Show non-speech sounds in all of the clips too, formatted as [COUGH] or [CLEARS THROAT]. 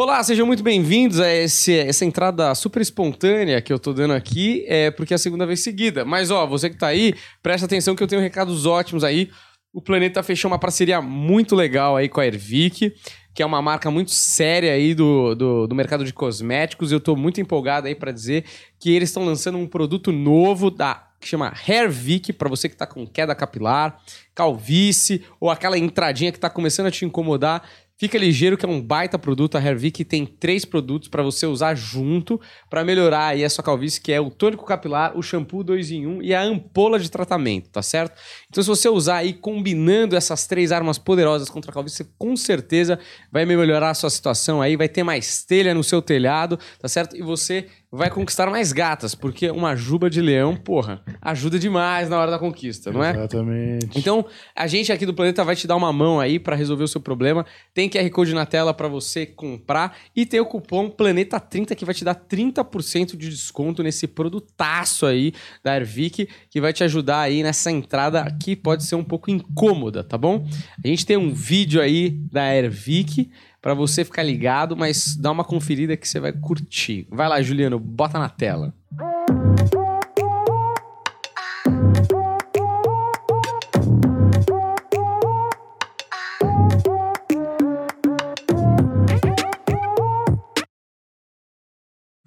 Olá, sejam muito bem-vindos a esse- essa entrada super espontânea que eu tô dando aqui, é porque é a segunda vez seguida. Mas, ó, você que tá aí, presta atenção que eu tenho recados ótimos aí. O Planeta fechou uma parceria muito legal aí com a Ervic, que é uma marca muito séria aí do, do, do mercado de cosméticos. Eu tô muito empolgado aí para dizer que eles estão lançando um produto novo da que chama Hairvic, para você que tá com queda capilar, calvície ou aquela entradinha que tá começando a te incomodar. Fica ligeiro que é um baita produto. A Hairvic tem três produtos para você usar junto para melhorar aí a sua calvície, que é o tônico capilar, o shampoo 2 em 1 e a ampola de tratamento, tá certo? Então se você usar aí combinando essas três armas poderosas contra a calvície, você com certeza vai melhorar a sua situação aí, vai ter mais telha no seu telhado, tá certo? E você vai conquistar mais gatas, porque uma juba de leão, porra, ajuda demais na hora da conquista, não é? Exatamente. Então, a gente aqui do Planeta vai te dar uma mão aí pra resolver o seu problema. Tem QR Code na tela pra você comprar e tem o cupom Planeta30 que vai te dar 30% de desconto nesse produtaço aí da Ervic, que vai te ajudar aí nessa entrada que pode ser um pouco incômoda, tá bom? A gente tem um vídeo aí da Ervic pra você ficar ligado, mas dá uma conferida que você vai curtir. Vai lá, Juliano, bota na tela.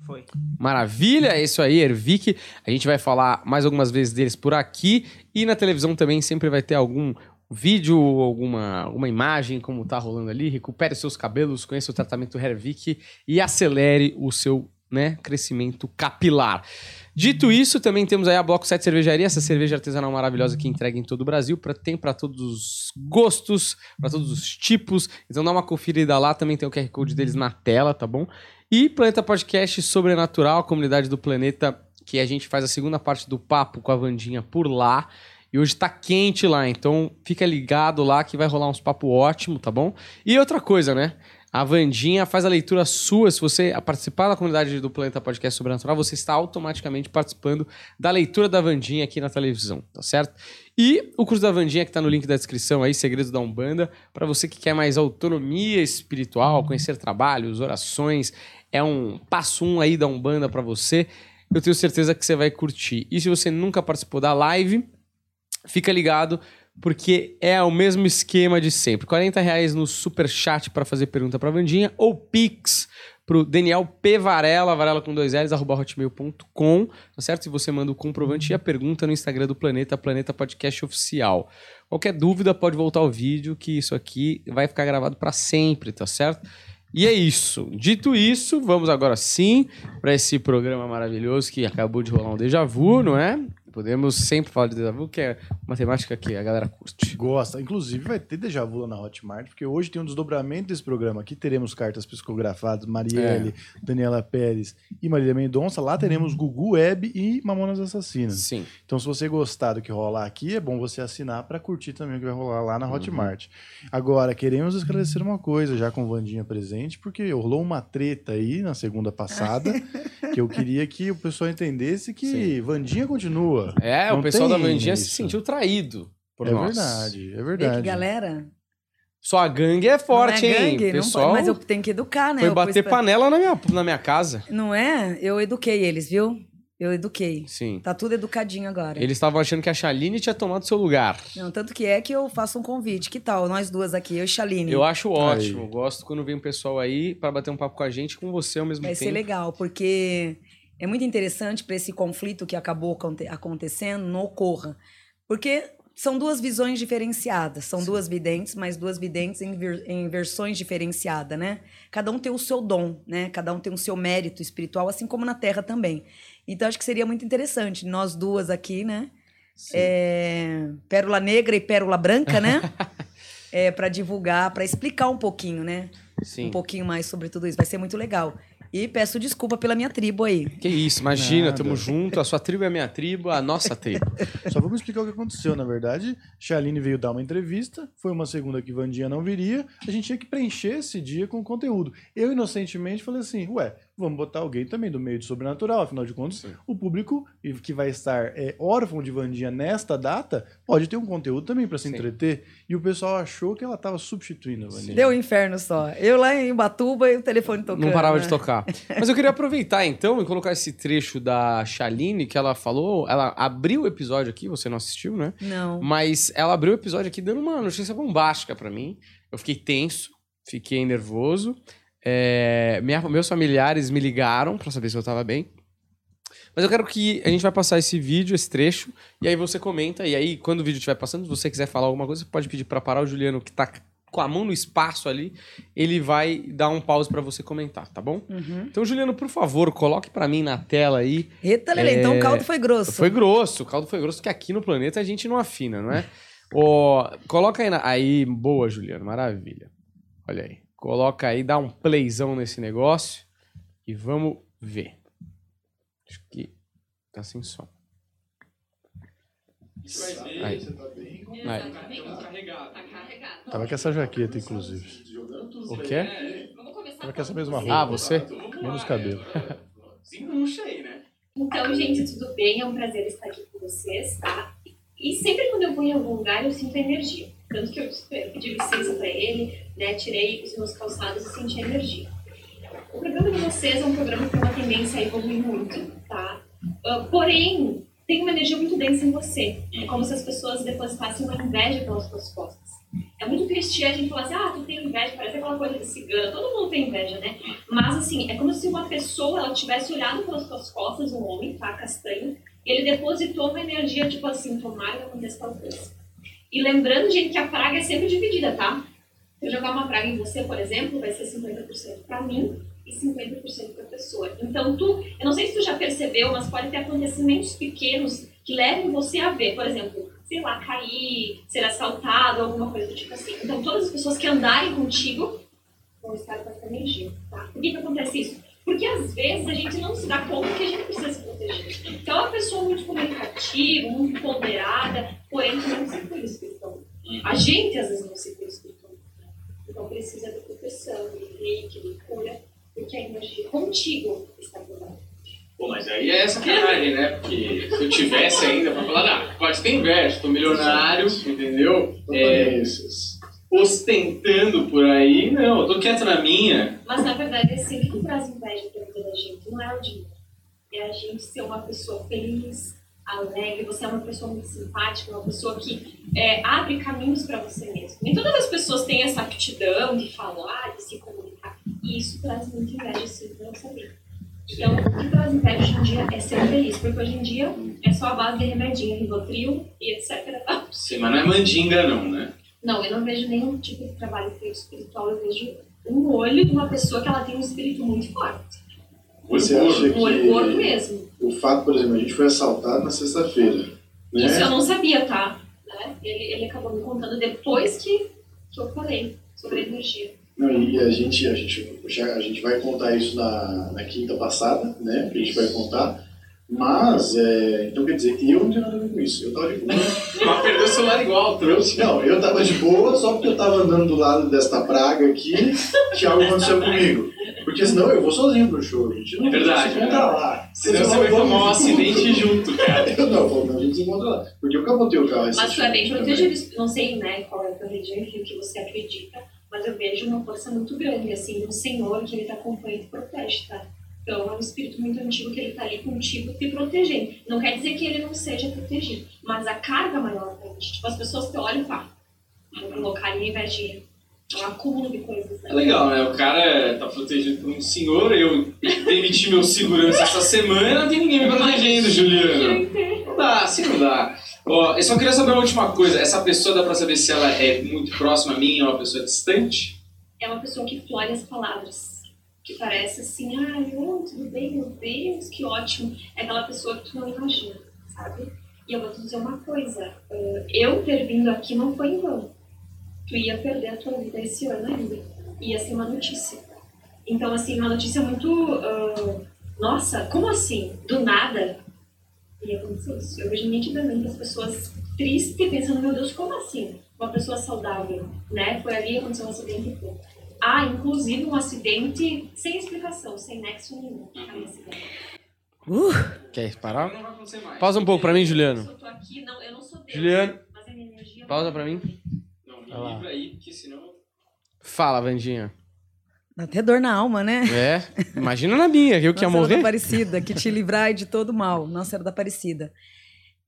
Foi. Maravilha, é isso aí, Ervic. A gente vai falar mais algumas vezes deles por aqui e na televisão também sempre vai ter algum vídeo, alguma, alguma imagem como tá rolando ali. Recupere seus cabelos, conheça o tratamento Hervic e acelere o seu né, crescimento capilar. Dito isso, também temos aí a Bloco 7 Cervejaria, essa cerveja artesanal maravilhosa que entrega em todo o Brasil, pra, tem para todos os gostos, para todos os tipos. Então dá uma conferida lá, também tem o QR Code deles na tela, tá bom? E Planeta Podcast Sobrenatural, a comunidade do planeta, que a gente faz a segunda parte do papo com a Vandinha por lá. E hoje tá quente lá, então fica ligado lá que vai rolar uns papo ótimo, tá bom? E outra coisa, né? A Vandinha faz a leitura sua. Se você participar da comunidade do Planeta Podcast Sobrenatural, você está automaticamente participando da leitura da Vandinha aqui na televisão, tá certo? E o curso da Vandinha que tá no link da descrição aí, Segredos da Umbanda, para você que quer mais autonomia espiritual, conhecer trabalhos, orações, é um passo um aí da Umbanda para você. Eu tenho certeza que você vai curtir. E se você nunca participou da live, fica ligado, porque é o mesmo esquema de sempre. 40 reais no super chat para fazer pergunta para Vandinha ou Pix pro Daniel P. Varela, Varela com dois L's, arroba hotmail.com, tá certo? Se você manda o comprovante e a pergunta no Instagram do Planeta, Planeta Podcast Oficial. Qualquer dúvida pode voltar ao vídeo, que isso aqui vai ficar gravado para sempre, tá certo? E é isso. Dito isso, vamos agora sim para esse programa maravilhoso que acabou de rolar um déjà vu, não é? Podemos sempre falar de déjà vu, que é uma temática que a galera curte. Gosta. Inclusive, vai ter déjà vu lá na Hotmart, porque hoje tem um desdobramento desse programa. Aqui teremos cartas psicografadas, Marielle, Daniela Pérez e Marília Mendonça. Lá teremos Gugu Web e Mamonas Assassinas. Sim. Então, se você gostar do que rolar aqui, é bom você assinar para curtir também o que vai rolar lá na Hotmart. Agora, queremos esclarecer uma coisa, já com Vandinha presente, porque rolou uma treta aí na segunda passada, [LAUGHS] que eu queria que o pessoal entendesse que Sim. Vandinha continua. É, Não o pessoal da tem Vandinha se sentiu traído por é nós. verdade, é verdade. que galera. Só a gangue é forte, não é hein? gangue, não pessoal pode, mas eu tenho que educar, né? foi Eu bater pra- panela na minha, na minha casa. Não é? Eu eduquei eles, viu? Eu eduquei. Sim. Tá tudo educadinho agora. Eles estavam achando que a Chaline tinha tomado seu lugar. Não, tanto que é que eu faço um convite. Que tal? Nós duas aqui, eu e Chaline. Eu acho ótimo. Gosto quando vem um pessoal aí pra bater um papo com a gente e com você ao mesmo Vai tempo. ser legal, porque é muito interessante para esse conflito que acabou aconte- acontecendo não ocorra. Porque são duas visões diferenciadas, são duas videntes, mas duas videntes em, ver- em versões diferenciadas, né? Cada um tem o seu dom, né? Cada um tem o seu mérito espiritual, assim como na Terra também. Então acho que seria muito interessante nós duas aqui, né? É, Pérola Negra e Pérola Branca, né? [LAUGHS] é, para divulgar, para explicar um pouquinho, né? Sim. um pouquinho mais sobre tudo isso. Vai ser muito legal. E peço desculpa pela minha tribo aí. Que isso, imagina, Nada. tamo junto. A sua tribo é a minha tribo, a nossa tribo. Só vamos explicar o que aconteceu. Na verdade, Shaline veio dar uma entrevista, foi uma segunda que Vandinha não viria, a gente tinha que preencher esse dia com conteúdo. Eu, inocentemente, falei assim: ué, vamos botar alguém também do meio de sobrenatural. Afinal de contas, Sim. o público que vai estar é, órfão de Vandinha nesta data pode ter um conteúdo também para se Sim. entreter. E o pessoal achou que ela estava substituindo a Vandinha. Deu um inferno só. Eu lá em Ubatuba e o telefone tocando. Não parava né? de tocar. [LAUGHS] Mas eu queria aproveitar então e colocar esse trecho da Shaline que ela falou. Ela abriu o episódio aqui, você não assistiu, né? Não. Mas ela abriu o episódio aqui dando uma notícia bombástica pra mim. Eu fiquei tenso, fiquei nervoso. É, minha- meus familiares me ligaram pra saber se eu tava bem. Mas eu quero que a gente vai passar esse vídeo, esse trecho, e aí você comenta. E aí, quando o vídeo estiver passando, se você quiser falar alguma coisa, você pode pedir pra parar o Juliano, que tá com a mão no espaço ali. Ele vai dar um pause pra você comentar, tá bom? Uhum. Então, Juliano, por favor, coloque pra mim na tela aí Eita, Lele, então É, o caldo foi grosso. foi grosso, o caldo foi grosso, que aqui no planeta a gente não afina, não é? Ó, coloca aí na. Aí, boa, Juliano, maravilha. Olha aí. Coloca aí, dá um playzão nesse negócio e vamos ver. Acho que tá sem som. Aí. Aí. Tava com essa jaqueta, inclusive. O quê? Tava com essa mesma roupa. Ah, você? Menos cabelo. Desenruxa aí, né? Então, gente, tudo bem? É um prazer estar aqui com vocês, tá? E sempre quando eu vou em algum lugar, eu sinto a energia. Tanto que eu pedi licença pra ele, né? Tirei os meus calçados e senti energia. O programa de vocês é um programa que tem uma tendência a evoluir muito, tá? Ah, porém, tem uma energia muito densa em você. É como se as pessoas depositassem uma inveja pelas suas costas. É muito clichê a gente falar assim, ah, tu tem inveja, parece aquela coisa de cigana. Todo mundo tem inveja, né? Mas assim, é como se uma pessoa ela tivesse olhado pelas suas costas, um homem, tá, castanho, e ele depositou uma energia, tipo assim, tomara que aconteça tal coisa. E lembrando, gente, que a praga é sempre dividida, tá? Se eu jogar uma praga em você, por exemplo, vai ser 50% pra mim e 50% pra pessoa. Então, tu, eu não sei se tu já percebeu, mas pode ter acontecimentos pequenos que levam você a ver, por exemplo, sei lá, cair, ser assaltado, alguma coisa do tipo assim. Então, todas as pessoas que andarem contigo vão estar com essa energia, tá? Por que que acontece isso? Porque às vezes a gente não se dá conta que a gente precisa se proteger. Então, é uma pessoa muito comunicativa, muito ponderada, porém não se cura espiritualmente. A gente às vezes não se cura espiritualmente. Então, precisa de proteção, de reiki, de cura, porque a energia contigo está cuidada. Pô, mas aí é sacanagem, né? Porque se eu tivesse ainda pra falar, ah, pode ter inveja, tô milionário, entendeu? É, ostentando por aí, não, eu tô quieto na minha. Mas na verdade, assim, o que traz inveja pra vida da gente não é o dinheiro. É a gente ser uma pessoa feliz, alegre, você é uma pessoa muito simpática, uma pessoa que é, abre caminhos para você mesmo. Nem todas as pessoas têm essa aptidão de falar, de se comunicar. E isso traz muita inveja, sim, pra não saber. Então, o que traz inveja hoje em dia é ser feliz, porque hoje em dia é só a base de remedinho, Rivotril e etc. Sim, mas não é mandinga não, né? Não, eu não vejo nenhum tipo de trabalho feito espiritual, eu vejo um olho de uma pessoa que ela tem um espírito muito forte. Você Olho acha Um olho que mesmo. o fato, por exemplo, a gente foi assaltado na sexta-feira, né? Isso eu não sabia, tá? Né? Ele, ele acabou me contando depois que, que eu falei sobre a energia. Não, e a gente, a gente, a gente vai contar isso na, na quinta passada, né? Que a gente vai contar. Mas, é, então quer dizer, eu não tenho nada a ver com isso. Eu tava de boa. Mas perdeu o celular igual, Eu, trouxe. não, eu tava de boa só porque eu tava andando do lado desta praga aqui que algo aconteceu comigo. Porque senão eu vou sozinho pro show, a gente não É verdade, se encontra lá. Senão você vai tomar um acidente junto, cara. [LAUGHS] Eu não, vou, a gente se encontra lá. Porque eu capotei o carro Mas tu é bem protegido. Não sei né, qual é a tua religião, enfim, o que você acredita, mas eu vejo uma força muito grande, assim, no Senhor que ele te acompanha e te protege, tá? Então é um espírito muito antigo que ele tá ali contigo te protegendo. Não quer dizer que ele não seja protegido, mas a carga maior pra gente. Tipo, as pessoas que olham, pá, vou colocar ali invejinha. É um acúmulo de coisas, né? É legal, né? O cara tá protegido por um senhor, eu demiti meu segurança essa semana, não tem ninguém me protegendo, Juliano. Não dá, assim não dá. Ó, eu só queria saber uma última coisa. Essa pessoa dá pra saber se ela é muito próxima a mim ou é uma pessoa distante? é uma pessoa que flore as palavras. Que parece assim, ai, oh, tudo bem, meu Deus, que ótimo. É aquela pessoa que tu não imagina, sabe? E eu vou te dizer uma coisa, eh, eu ter vindo aqui não foi em vão. Tu ia perder a tua vida esse ano ainda. Ia ser uma notícia. Então, assim, uma notícia muito. ah, nossa, como assim? Do nada ia acontecer isso. Eu vejo nitidamente as pessoas tristes pensando, meu Deus, como assim? Uma pessoa saudável, né? Foi ali, aconteceu um acidente e. há, inclusive, um acidente sem explicação, sem nexo nenhum. Tá. Uh, Quer parar? Não vai acontecer mais. Pausa um pouco pra mim, Juliano. Eu tô aqui, não, eu não sou Deus. Juliano. Mas a minha energia... Pausa pra mim. Não, me livra aí, porque senão... Fala, Vandinha. dá até dor na alma, né? É, imagina na minha, que eu que ia Nossa Senhora da morrer. Aparecida, que te livrai de todo mal. Nossa Senhora da Aparecida.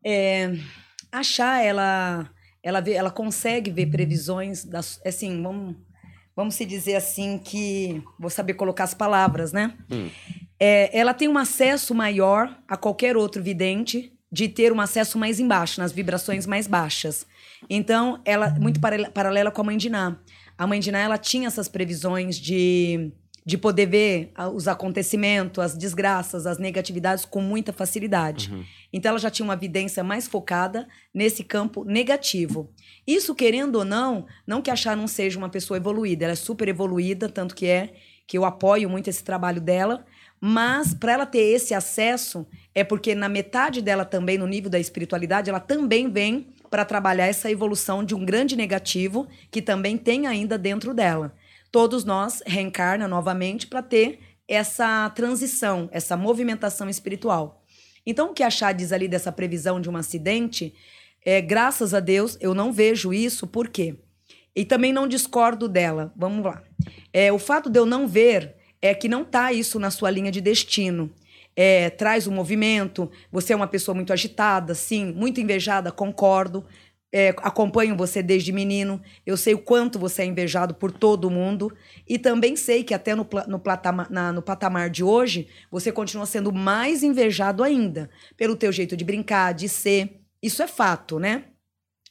É, a Chá, ela, ela, vê, ela consegue ver previsões, das, assim, vamos, vamos se dizer assim que... Vou saber colocar as palavras, né? Hum. É, ela tem um acesso maior a qualquer outro vidente de ter um acesso mais embaixo, nas vibrações mais baixas. Então, ela muito parale- paralela com a mãe de Ná. A mãe de Ná, ela tinha essas previsões de, de poder ver ah, os acontecimentos, as desgraças, as negatividades com muita facilidade. Uhum. Então, ela já tinha uma vidência mais focada nesse campo negativo. Isso, querendo ou não, não que a Chá não seja uma pessoa evoluída, ela é super evoluída, tanto que é que eu apoio muito esse trabalho dela, mas para ela ter esse acesso, é porque na metade dela também, no nível da espiritualidade, ela também vem para trabalhar essa evolução de um grande negativo que também tem ainda dentro dela. Todos nós reencarna novamente para ter essa transição, essa movimentação espiritual. Então, o que a Chá diz ali dessa previsão de um acidente, é, graças a Deus, eu não vejo isso, por quê? E também não discordo dela. Vamos lá. É, o fato de eu não ver é que não tá isso na sua linha de destino. É, traz o movimento, você é uma pessoa muito agitada, sim, muito invejada, concordo. É, acompanho você desde menino, eu sei o quanto você é invejado por todo mundo e também sei que até no, no, platama- na- no patamar de hoje você continua sendo mais invejado ainda pelo teu jeito de brincar, de ser. Isso é fato, né?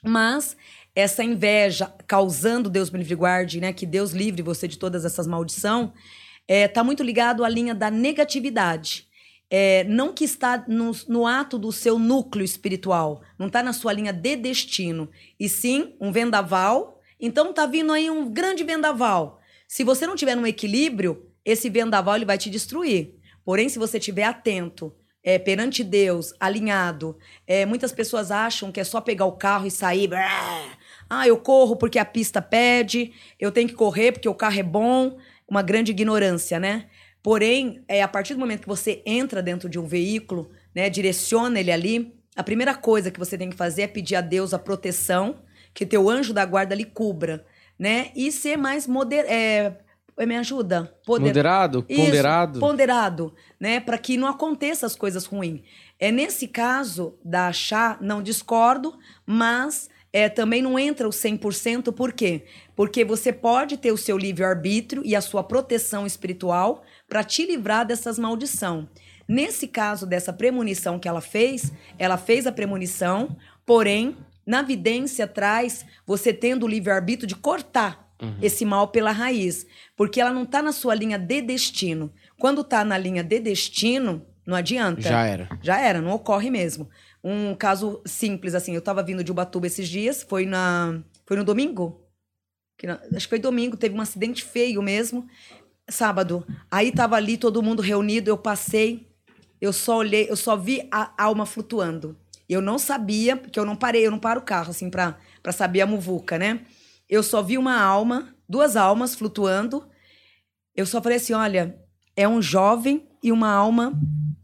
Mas essa inveja causando Deus me livre guarde, né? Que Deus livre você de todas essas maldição, é, tá muito ligado à linha da negatividade. É, não que está no, no ato do seu núcleo espiritual, não está na sua linha de destino, e sim um vendaval. Então tá vindo aí um grande vendaval. Se você não tiver no equilíbrio, esse vendaval ele vai te destruir. Porém, se você estiver atento, é, perante Deus, alinhado, é, muitas pessoas acham que é só pegar o carro e sair. Ah, eu corro porque a pista pede, eu tenho que correr porque o carro é bom. Uma grande ignorância, né? Porém, é, a partir do momento que você entra dentro de um veículo, né, direciona ele ali, a primeira coisa que você tem que fazer é pedir a Deus a proteção, que teu anjo da guarda lhe cubra, né? E ser mais moder é, me ajuda? Poder- Moderado, isso, ponderado. ponderado, né? Para que não aconteça as coisas ruins. É nesse caso da chá, não discordo, mas é, também não entra o 100%, por quê? Porque você pode ter o seu livre-arbítrio e a sua proteção espiritual para te livrar dessas maldição. Nesse caso dessa premonição que ela fez, ela fez a premonição, porém, na vidência traz você tendo o livre-arbítrio de cortar esse mal pela raiz, porque ela não está na sua linha de destino. Quando está na linha de destino, não adianta. Já era. Já era, não ocorre mesmo. Um caso simples, assim, eu tava vindo de Ubatuba esses dias, foi na. Foi no domingo? Acho que foi domingo, teve um acidente feio mesmo. Sábado. Aí tava ali todo mundo reunido, eu passei, eu só olhei, eu só vi a alma flutuando. Eu não sabia, porque eu não parei, eu não paro o carro, assim, pra, pra saber a muvuca, né? Eu só vi uma alma, duas almas flutuando. Eu só falei assim: olha, é um jovem e uma alma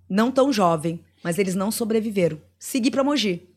não tão jovem, mas eles não sobreviveram. Segui pra Mogi.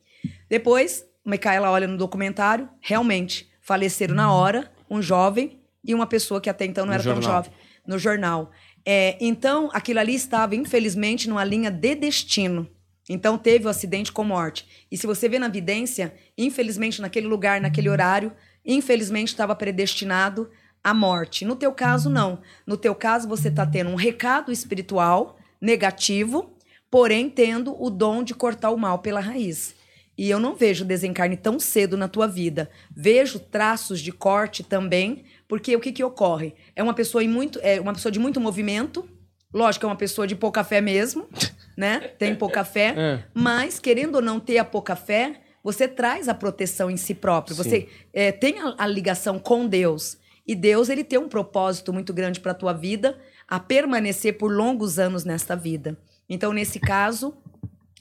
Depois, Micaela olha no documentário, realmente, faleceram na hora um jovem e uma pessoa que até então não No era tão jornal. jovem. No jornal. É, então, aquilo ali estava, infelizmente, numa linha de destino. Então, teve o acidente com morte. E se você vê na vidência, infelizmente, naquele lugar, naquele horário, infelizmente, estava predestinado à morte. No teu caso, não. No teu caso, você está tendo um recado espiritual negativo, porém tendo o dom de cortar o mal pela raiz. E eu não vejo desencarne tão cedo na tua vida. Vejo traços de corte também, porque o que, que ocorre? É uma pessoa muito, é uma pessoa de muito movimento. Lógico, é uma pessoa de pouca fé mesmo, [LAUGHS] né? Tem pouca fé. É. Mas, querendo ou não ter a pouca fé, você traz a proteção em si próprio. Você é, tem a, a ligação com Deus. E Deus, ele tem um propósito muito grande para a tua vida, a permanecer por longos anos nesta vida. Então, nesse caso,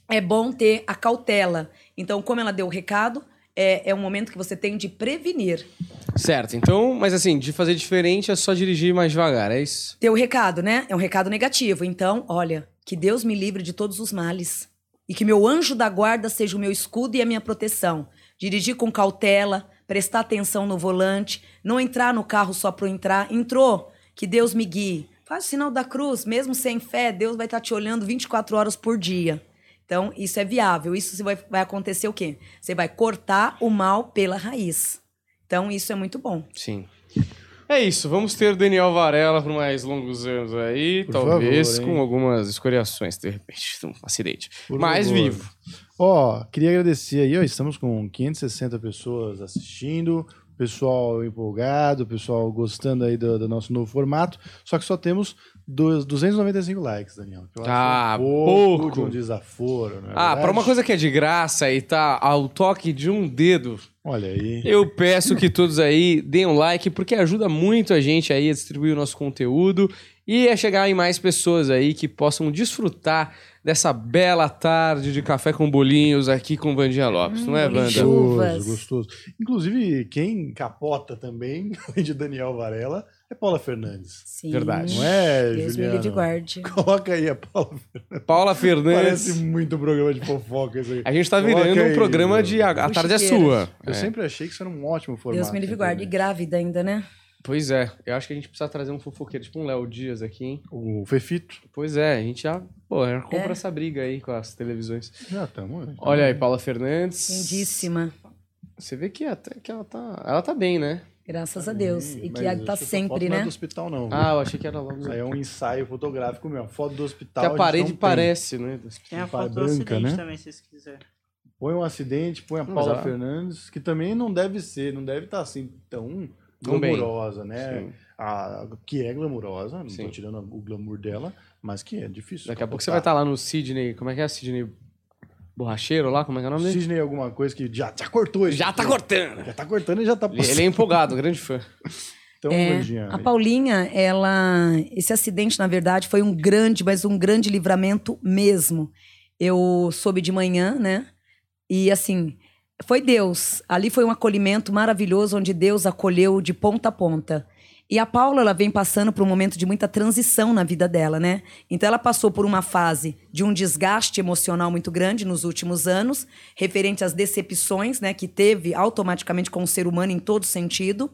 é bom ter a cautela. Então, como ela deu o recado, é, é um momento que você tem de prevenir. Certo, então, mas assim, de fazer diferente é só dirigir mais devagar, é isso? Teu recado, né? É um recado negativo. Então, olha, que Deus me livre de todos os males. E que meu anjo da guarda seja o meu escudo e a minha proteção. Dirigir com cautela, prestar atenção no volante, não entrar no carro só para entrar. Entrou, que Deus me guie. Faz o sinal da cruz, mesmo sem fé, Deus vai estar te olhando 24 horas por dia. Então, isso é viável. Isso vai, vai acontecer o quê? Você vai cortar o mal pela raiz. Então, isso é muito bom. Sim. É isso, vamos ter Daniel Varela por mais longos anos aí, Por talvez favor, com algumas escoriações, de repente, [LAUGHS] um acidente. Por mais favor. vivo. Ó, queria agradecer aí, ó, estamos com 560 pessoas assistindo, pessoal empolgado, pessoal gostando aí do, do nosso novo formato, só que só temos dois- 295 likes, Daniel. que eu acho Ah, um pouco, pouco. de um desaforo, não é Ah, para uma coisa que é de graça e tá ao toque de um dedo, Olha aí. eu peço que todos aí deem um like, porque ajuda muito a gente aí a distribuir o nosso conteúdo e a chegar em mais pessoas aí que possam desfrutar dessa bela tarde de café com bolinhos aqui com Vandinha Lopes, não é, bolinho Wanda? Gostoso, gostoso. Inclusive, quem capota também, [LAUGHS] além de Daniel Varela, é Paula Fernandes. Sim. Verdade. Não é, Deus me livre e Juliano? guarde. [LAUGHS] Coloca aí a Paula. Paula Fernandes. Parece muito programa de fofoca isso aí. A gente tá Coloca virando um aí, programa meu. de A, a tarde é sua. Eu É. sempre achei que isso era um ótimo formato. Deus me livre guarde. E grávida ainda, né? Pois é, eu acho que a gente precisa trazer um fofoqueiro, tipo um Léo Dias aqui, hein? O Fefito. Pois é, a gente já, pô, já compra É. essa briga aí com as televisões. Já estamos. Olha aí, Paula Fernandes. Lindíssima. Você vê que até que ela tá. Ela tá bem, né? Graças a Deus. E que tá sempre, Não é né? do hospital, não. viu? Ah, eu achei que era logo. Isso aí é um ensaio fotográfico mesmo. Foto do hospital. Que a parede tem. parece, né? Tem a foto do branca, acidente né? também, se vocês quiserem. Põe um acidente, põe a Paula ela- Fernandes, que também não deve ser, não deve estar assim tão glamurosa, né? Sim. A, que é glamurosa, não tô tirando o glamour dela, mas que é difícil. Daqui a pouco você vai estar lá no Sidney. Como é que é? Sidney Borracheiro lá? Como é que é o nome dele? Sidney alguma coisa que já, já cortou isso. Já tá cortando! Já tá cortando e já tá Ele, ele é empolgado, grande fã. [LAUGHS] Então, É, a Paulinha, ela. Esse acidente, na verdade, foi um grande, mas um grande livramento mesmo. Eu soube de manhã, né? E assim, foi Deus. Ali foi um acolhimento maravilhoso, onde Deus acolheu de ponta a ponta. E a Paula, ela vem passando por um momento de muita transição na vida dela, né? Então, ela passou por uma fase de um desgaste emocional muito grande nos últimos anos, referente às decepções, né, que teve automaticamente com o ser humano em todo sentido.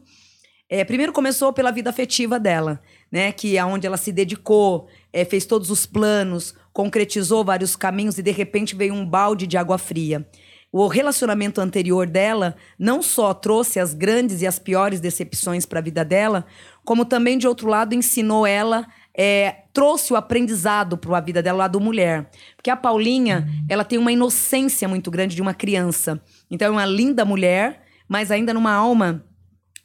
É, primeiro começou pela vida afetiva dela, né? Que é onde ela se dedicou, é, fez todos os planos, concretizou vários caminhos e de repente veio um balde de água fria. O relacionamento anterior dela não só trouxe as grandes e as piores decepções para a vida dela, como também, de outro lado, ensinou ela, é, trouxe o aprendizado para a vida dela, lado mulher. Porque a Paulinha, ela tem uma inocência muito grande de uma criança. Então, é uma linda mulher, mas ainda numa alma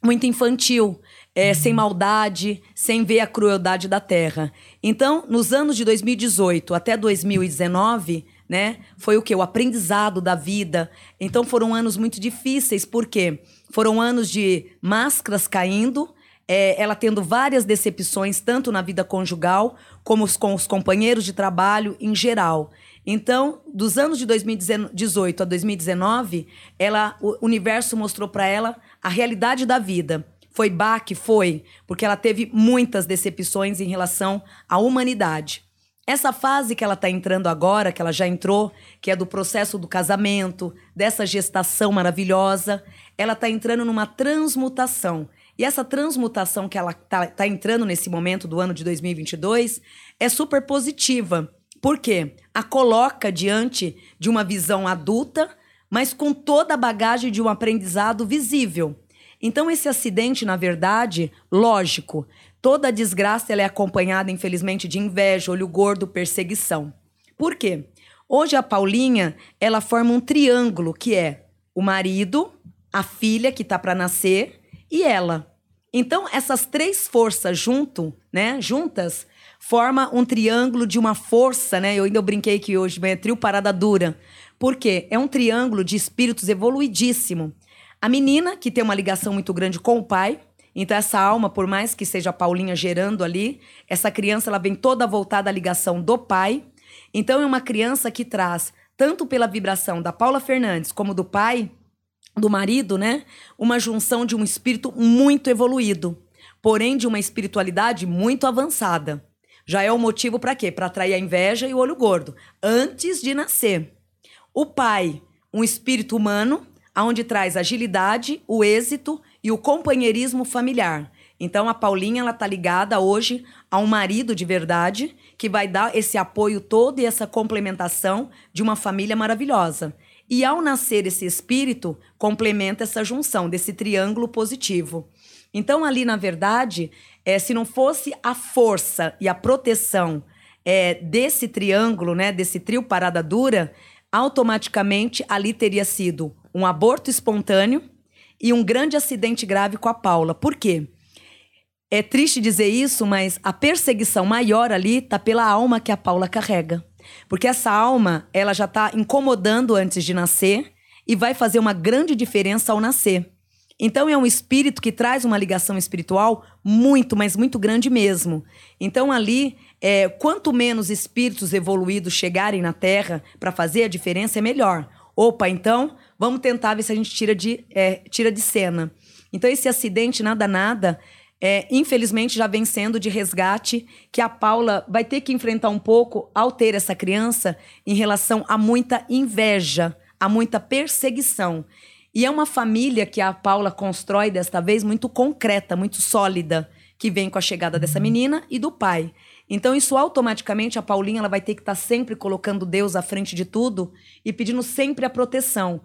muito infantil, é, sem maldade, sem ver a crueldade da terra. Então, nos anos de 2018 até 2019, né, foi o que? O aprendizado da vida. Então, foram anos muito difíceis, porque foram anos de máscaras caindo, é, ela tendo várias decepções, tanto na vida conjugal, como com os companheiros de trabalho em geral. Então, dos anos de 2018 a 2019, ela, o universo mostrou para ela a realidade da vida. Foi baque? Foi, porque ela teve muitas decepções em relação à humanidade. Essa fase que ela está entrando agora, que ela já entrou, que é do processo do casamento, dessa gestação maravilhosa, ela está entrando numa transmutação. E essa transmutação que ela está tá entrando nesse momento do ano de 2022 é super positiva. Por quê? A coloca diante de uma visão adulta, mas com toda a bagagem de um aprendizado visível. Então, esse acidente, na verdade, lógico, toda desgraça ela é acompanhada, infelizmente, de inveja, olho gordo, perseguição. Por quê? Hoje a Paulinha, ela forma um triângulo que é o marido, a filha que tá para nascer e ela. Então, essas três forças junto, né, juntas, forma um triângulo de uma força, né? Eu ainda brinquei que hoje é trio parada dura. Por quê? É um triângulo de espíritos evoluidíssimo. A menina, que tem uma ligação muito grande com o pai, então essa alma, por mais que seja a Paulinha gerando ali, essa criança ela vem toda voltada à ligação do pai. Então é uma criança que traz, tanto pela vibração da Paula Fernandes como do pai, do marido, né? Uma junção de um espírito muito evoluído, porém de uma espiritualidade muito avançada. Já é o motivo para quê? Para atrair a inveja e o olho gordo, antes de nascer. O pai, um espírito humano, aonde traz agilidade, o êxito e o companheirismo familiar. Então a Paulinha ela tá ligada hoje a um marido de verdade que vai dar esse apoio todo e essa complementação de uma família maravilhosa. E ao nascer esse espírito, complementa essa junção desse triângulo positivo. Então ali na verdade, é, se não fosse a força e a proteção é, desse triângulo, né, desse trio parada dura, automaticamente ali teria sido um aborto espontâneo e um grande acidente grave com a Paula. Por quê? É triste dizer isso, mas a perseguição maior ali tá pela alma que a Paula carrega. Porque essa alma, ela já tá incomodando antes de nascer e vai fazer uma grande diferença ao nascer. Então é um espírito que traz uma ligação espiritual muito, mas muito grande mesmo. Então ali, é, quanto menos espíritos evoluídos chegarem na Terra para fazer a diferença, é melhor. Opa, então vamos tentar ver se a gente tira de, é, tira de cena. Então esse acidente nada nada, é, infelizmente já vem sendo de resgate que a Paula vai ter que enfrentar um pouco ao ter essa criança em relação a muita inveja, a muita perseguição. E é uma família que a Paula constrói desta vez muito concreta, muito sólida, que vem com a chegada dessa menina e do pai. Então isso automaticamente a Paulinha ela vai ter que estar tá sempre colocando Deus à frente de tudo e pedindo sempre a proteção,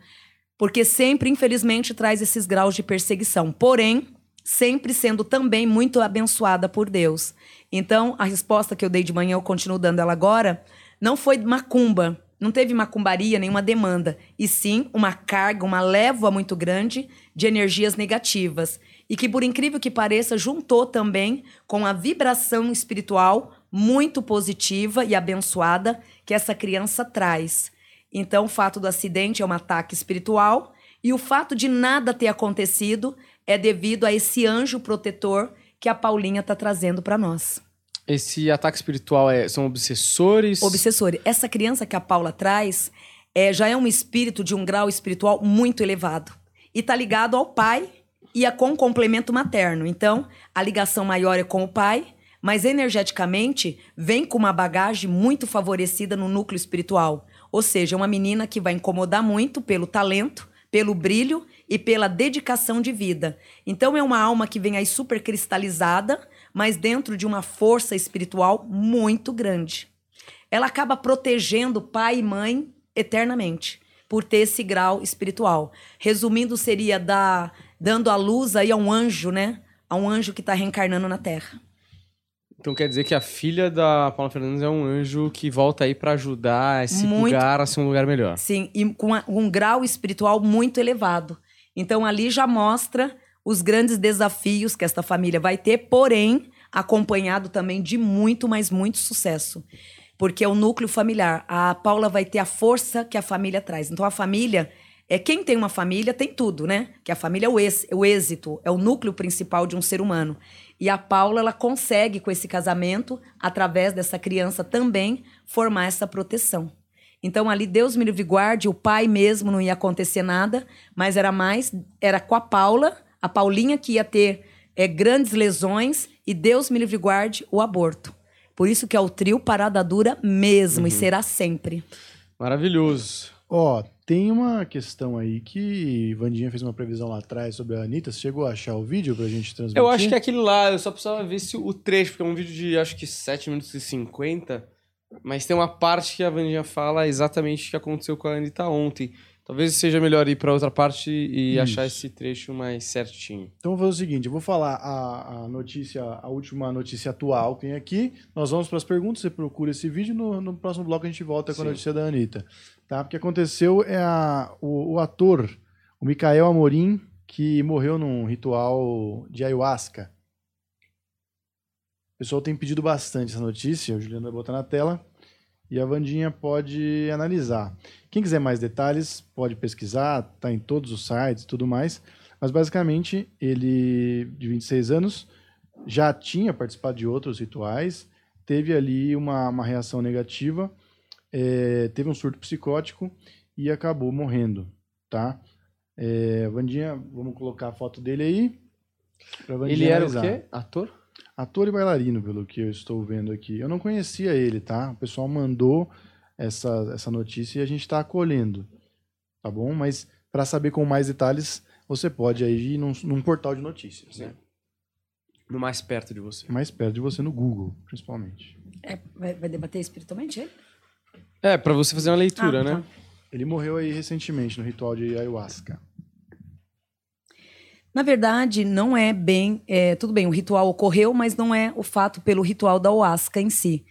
porque sempre infelizmente traz esses graus de perseguição. Porém, sempre sendo também muito abençoada por Deus. Então, a resposta que eu dei de manhã, eu continuo dando ela agora, não foi macumba, não teve macumbaria, nenhuma demanda, e sim uma carga, uma lévoa muito grande de energias negativas. E que, por incrível que pareça, juntou também com a vibração espiritual muito positiva e abençoada que essa criança traz. Então, o fato do acidente é um ataque espiritual, e o fato de nada ter acontecido é devido a esse anjo protetor que a Paulinha está trazendo para nós. Esse ataque espiritual é, são obsessores? Obsessores. Essa criança que a Paula traz é, já é um espírito de um grau espiritual muito elevado. E está ligado ao pai e a, com complemento materno. Então, a ligação maior é com o pai, mas energeticamente vem com uma bagagem muito favorecida no núcleo espiritual. Ou seja, uma menina que vai incomodar muito pelo talento, pelo brilho e pela dedicação de vida. Então é uma alma que vem aí super cristalizada, mas dentro de uma força espiritual muito grande. Ela acaba protegendo pai e mãe eternamente por ter esse grau espiritual. Resumindo, seria dar, dando a luz aí a um anjo, né? A um anjo que está reencarnando na Terra. Então quer dizer que a filha da Paula Fernandes é um anjo que volta aí para ajudar esse muito, lugar a ser um lugar melhor. Sim, e com um grau espiritual muito elevado. Então ali já mostra os grandes desafios que esta família vai ter, porém acompanhado também de muito, mas muito sucesso. Porque é o núcleo familiar. A Paula vai ter a força que a família traz. Então a família é quem tem uma família tem tudo, né? Que a família é o, ex, é o êxito, é o núcleo principal de um ser humano. E a Paula ela consegue com esse casamento, através dessa criança também, formar essa proteção. Então ali Deus me livre guarde, o pai mesmo não ia acontecer nada, mas era mais era com a Paula, a Paulinha que ia ter é, grandes lesões e Deus me livre guarde o aborto. Por isso que é o trio parada dura mesmo uhum. e será sempre. Maravilhoso. Ó, tem uma questão aí que Vandinha fez uma previsão lá atrás sobre a Anitta. Você chegou a achar o vídeo pra gente transmitir? Eu acho que é aquele lá, eu só precisava ver se o trecho, porque é um vídeo de acho que 7 minutos e 50. Mas tem uma parte que a Vandinha fala exatamente o que aconteceu com a Anitta ontem. Talvez seja melhor ir para outra parte e Isso. achar esse trecho mais certinho. Então vou fazer o seguinte, eu vou falar a, a notícia, a última notícia atual que tem aqui. Nós vamos para as perguntas, você procura esse vídeo, no, no próximo bloco a gente volta com a notícia da Anitta. Tá? Porque aconteceu é a, o, o ator, o Micael Amorim, que morreu num ritual de ayahuasca. O pessoal tem pedido bastante essa notícia, o Juliano vai botar na tela e a Vandinha pode analisar. Quem quiser mais detalhes, pode pesquisar, está em todos os sites e tudo mais. Mas basicamente, ele, de 26 anos, já tinha participado de outros rituais, teve ali uma, uma reação negativa, é, teve um surto psicótico e acabou morrendo, tá? É, Vandinha, vamos colocar a foto dele aí. Ele era o analisar. quê? Ator? Ator e bailarino, pelo que eu estou vendo aqui. Eu não conhecia ele, tá? O pessoal mandou essa, essa notícia e a gente está acolhendo, tá bom? Mas para saber com mais detalhes, você pode aí ir num, num portal de notícias, né? No mais perto de você. Mais perto de você no Google, principalmente. É, vai, vai debater espiritualmente ele? É, pra você fazer uma leitura, Ah, né? tá. Ele morreu aí recentemente no ritual de ayahuasca. Na verdade, não é bem. é, tudo bem, o ritual ocorreu, mas não é o fato pelo ritual da ayahuasca em si.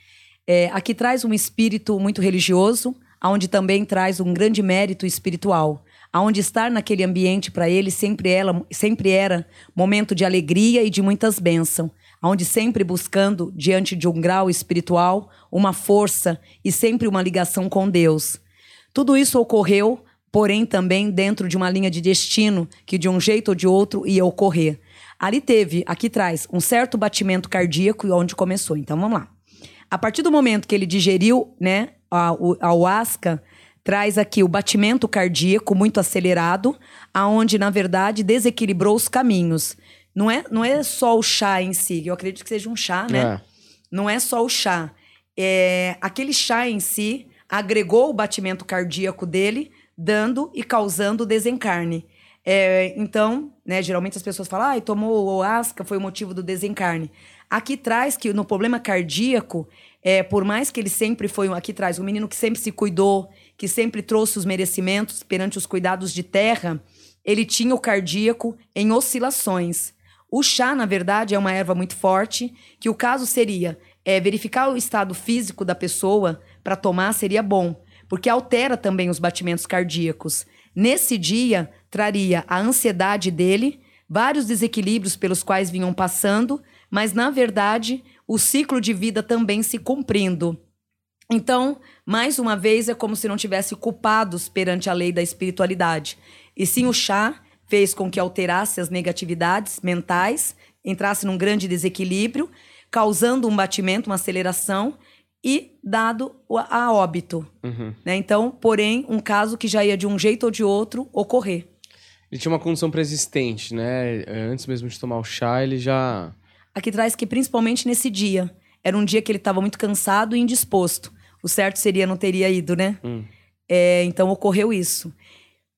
É, aqui traz um espírito muito religioso, aonde também traz um grande mérito espiritual. Aonde estar naquele ambiente para ele sempre, ela, sempre era momento de alegria e de muitas bênçãos. Aonde sempre buscando, diante de um grau espiritual, uma força e sempre uma ligação com Deus. Tudo isso ocorreu, porém também dentro de uma linha de destino que de um jeito ou de outro ia ocorrer. Ali teve, aqui traz, um certo batimento cardíaco e onde começou. Então vamos lá. A partir do momento que ele digeriu, né, a, a ayahuasca, traz aqui o batimento cardíaco muito acelerado, aonde na verdade desequilibrou os caminhos. Não é, não é só o chá em si, eu acredito que seja um chá, né? É. Não é só o chá. É, aquele chá em si agregou o batimento cardíaco dele, dando e causando desencarne. É, então, né, geralmente as pessoas falam, ah, tomou o asca, foi o motivo do desencarne. Aqui traz que no problema cardíaco, é, por mais que ele sempre foi, aqui traz um menino que sempre se cuidou, que sempre trouxe os merecimentos perante os cuidados de terra, ele tinha o cardíaco em oscilações. O chá, na verdade, é uma erva muito forte, que o caso seria é, verificar o estado físico da pessoa para tomar seria bom, porque altera também os batimentos cardíacos. Nesse dia, traria a ansiedade dele, vários desequilíbrios pelos quais vinham passando, mas na verdade, o ciclo de vida também se cumprindo. Então, mais uma vez, é como se não tivesse culpados perante a lei da espiritualidade. E sim, o chá fez com que alterasse as negatividades mentais, entrasse num grande desequilíbrio, causando um batimento, uma aceleração e dado a óbito. Uhum. né? Então, porém, um caso que já ia de um jeito ou de outro ocorrer. Ele tinha uma condição pré-existente, né? Antes mesmo de tomar o chá, ele já. Aqui traz que principalmente nesse dia, era um dia que ele estava muito cansado e indisposto. O certo seria não teria ido, né? Hum. É, então ocorreu isso.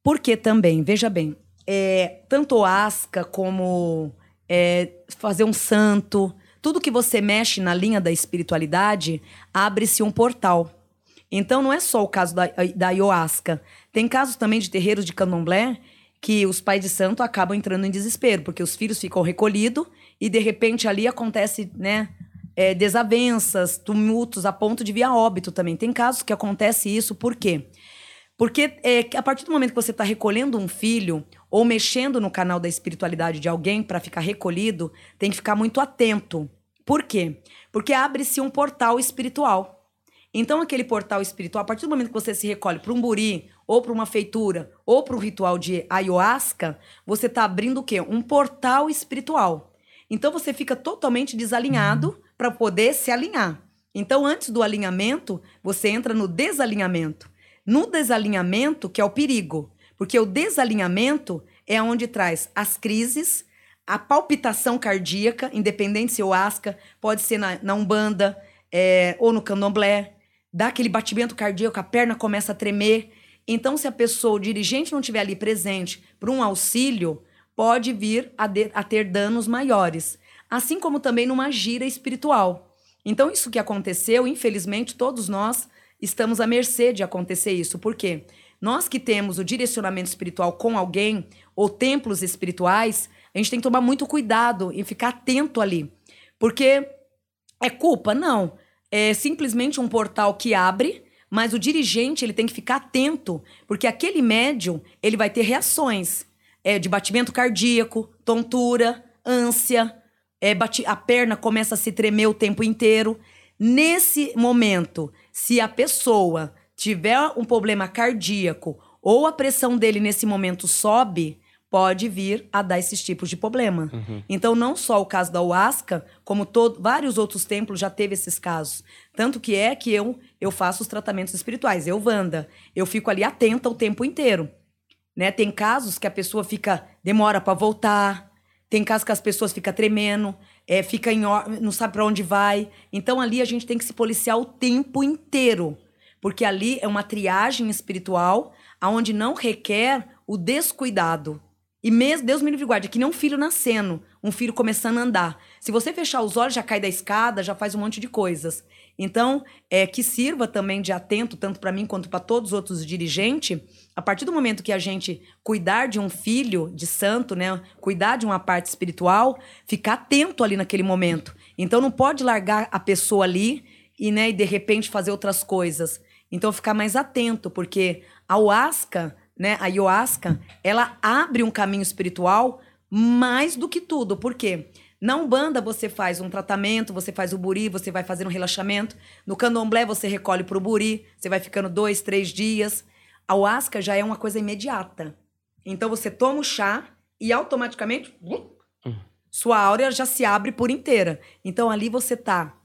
Porque também, veja bem, é, tanto asca como é, fazer um santo, tudo que você mexe na linha da espiritualidade, abre-se um portal. Então não é só o caso da, da ayahuasca. Tem casos também de terreiros de candomblé que os pais de santo acabam entrando em desespero, porque os filhos ficam recolhidos e de repente ali acontece, né, é, desavenças, tumultos a ponto de vir a óbito também. Tem casos que acontece isso, por quê? Porque é, a partir do momento que você está recolhendo um filho ou mexendo no canal da espiritualidade de alguém para ficar recolhido, tem que ficar muito atento. Por quê? Porque abre-se um portal espiritual. Então, aquele portal espiritual, a partir do momento que você se recolhe para um buri, ou para uma feitura, ou para o ritual de ayahuasca, você está abrindo o quê? Um portal espiritual. Então, você fica totalmente desalinhado para poder se alinhar. Então, antes do alinhamento, você entra no desalinhamento. No desalinhamento, que é o perigo. Porque o desalinhamento é onde traz as crises, a palpitação cardíaca, independente se o asca, pode ser na, na Umbanda é, ou no candomblé, dá aquele batimento cardíaco, a perna começa a tremer. Então, se a pessoa, o dirigente não estiver ali presente para um auxílio, pode vir a, de- a ter danos maiores. Assim como também numa gira espiritual. Então, isso que aconteceu, infelizmente, todos nós estamos à mercê de acontecer isso. Por quê? Nós que temos o direcionamento espiritual com alguém, ou templos espirituais, a gente tem que tomar muito cuidado e ficar atento ali. Porque é culpa? Não. É simplesmente um portal que abre, mas o dirigente ele tem que ficar atento, porque aquele médium ele vai ter reações é, de batimento cardíaco, tontura, ânsia, é, bati- a perna começa a se tremer o tempo inteiro. Nesse momento, se a pessoa tiver um problema cardíaco ou a pressão dele nesse momento sobe, pode vir a dar esses tipos de problema. Então, não só o caso da Huasca, como todo, vários outros templos já teve esses casos. Tanto que é que eu, eu faço os tratamentos espirituais. Eu, Wanda, eu fico ali atenta o tempo inteiro. né? Tem casos que a pessoa fica demora para voltar, tem casos que as pessoas ficam tremendo, é, fica em não sabe para onde vai. Então ali a gente tem que se policiar o tempo inteiro, porque ali é uma triagem espiritual aonde não requer o descuidado. E mesmo, Deus me livre guarde, que nem um filho nascendo, um filho começando a andar. Se você fechar os olhos, já cai da escada, já faz um monte de coisas. Então, é que sirva também de atento, tanto para mim quanto para todos os outros dirigentes, a partir do momento que a gente cuidar de um filho de santo, né, cuidar de uma parte espiritual, ficar atento ali naquele momento. Então, não pode largar a pessoa ali e, né, e de repente fazer outras coisas. Então, ficar mais atento, porque a ayahuasca, né, a ayahuasca, ela abre um caminho espiritual mais do que tudo. Por quê? Na Umbanda você faz um tratamento, você faz o buri, você vai fazendo um relaxamento. No candomblé você recolhe pro buri, você vai ficando dois, três dias. A ayahuasca já é uma coisa imediata. Então você toma o chá e automaticamente sua áurea já se abre por inteira. Então ali você tá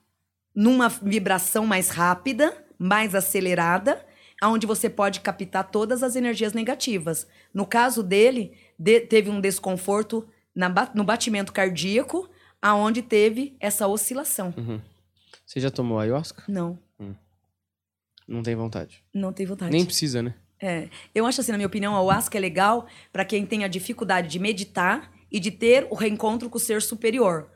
numa vibração mais rápida, mais acelerada, onde você pode captar todas as energias negativas. No caso dele, de- teve um desconforto na no batimento cardíaco, aonde teve essa oscilação. Você já tomou ayahuasca? Não, Não tem vontade. não tem vontade. Nem precisa, né? É, eu acho assim, na minha opinião, a ayahuasca é legal para quem tem a dificuldade de meditar e de ter o reencontro com o ser superior,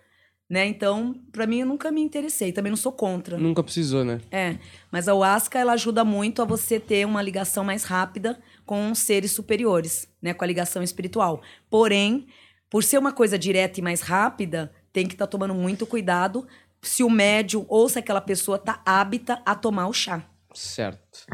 né? Então, para mim, eu nunca me interessei. Também não sou contra. Nunca precisou, né? É, mas a ayahuasca ela ajuda muito a você ter uma ligação mais rápida com os seres superiores, né, com a ligação espiritual. Porém, por ser uma coisa direta e mais rápida, tem que estar tomando muito cuidado se o médium ou se aquela pessoa tá hábita a tomar o chá. Certo.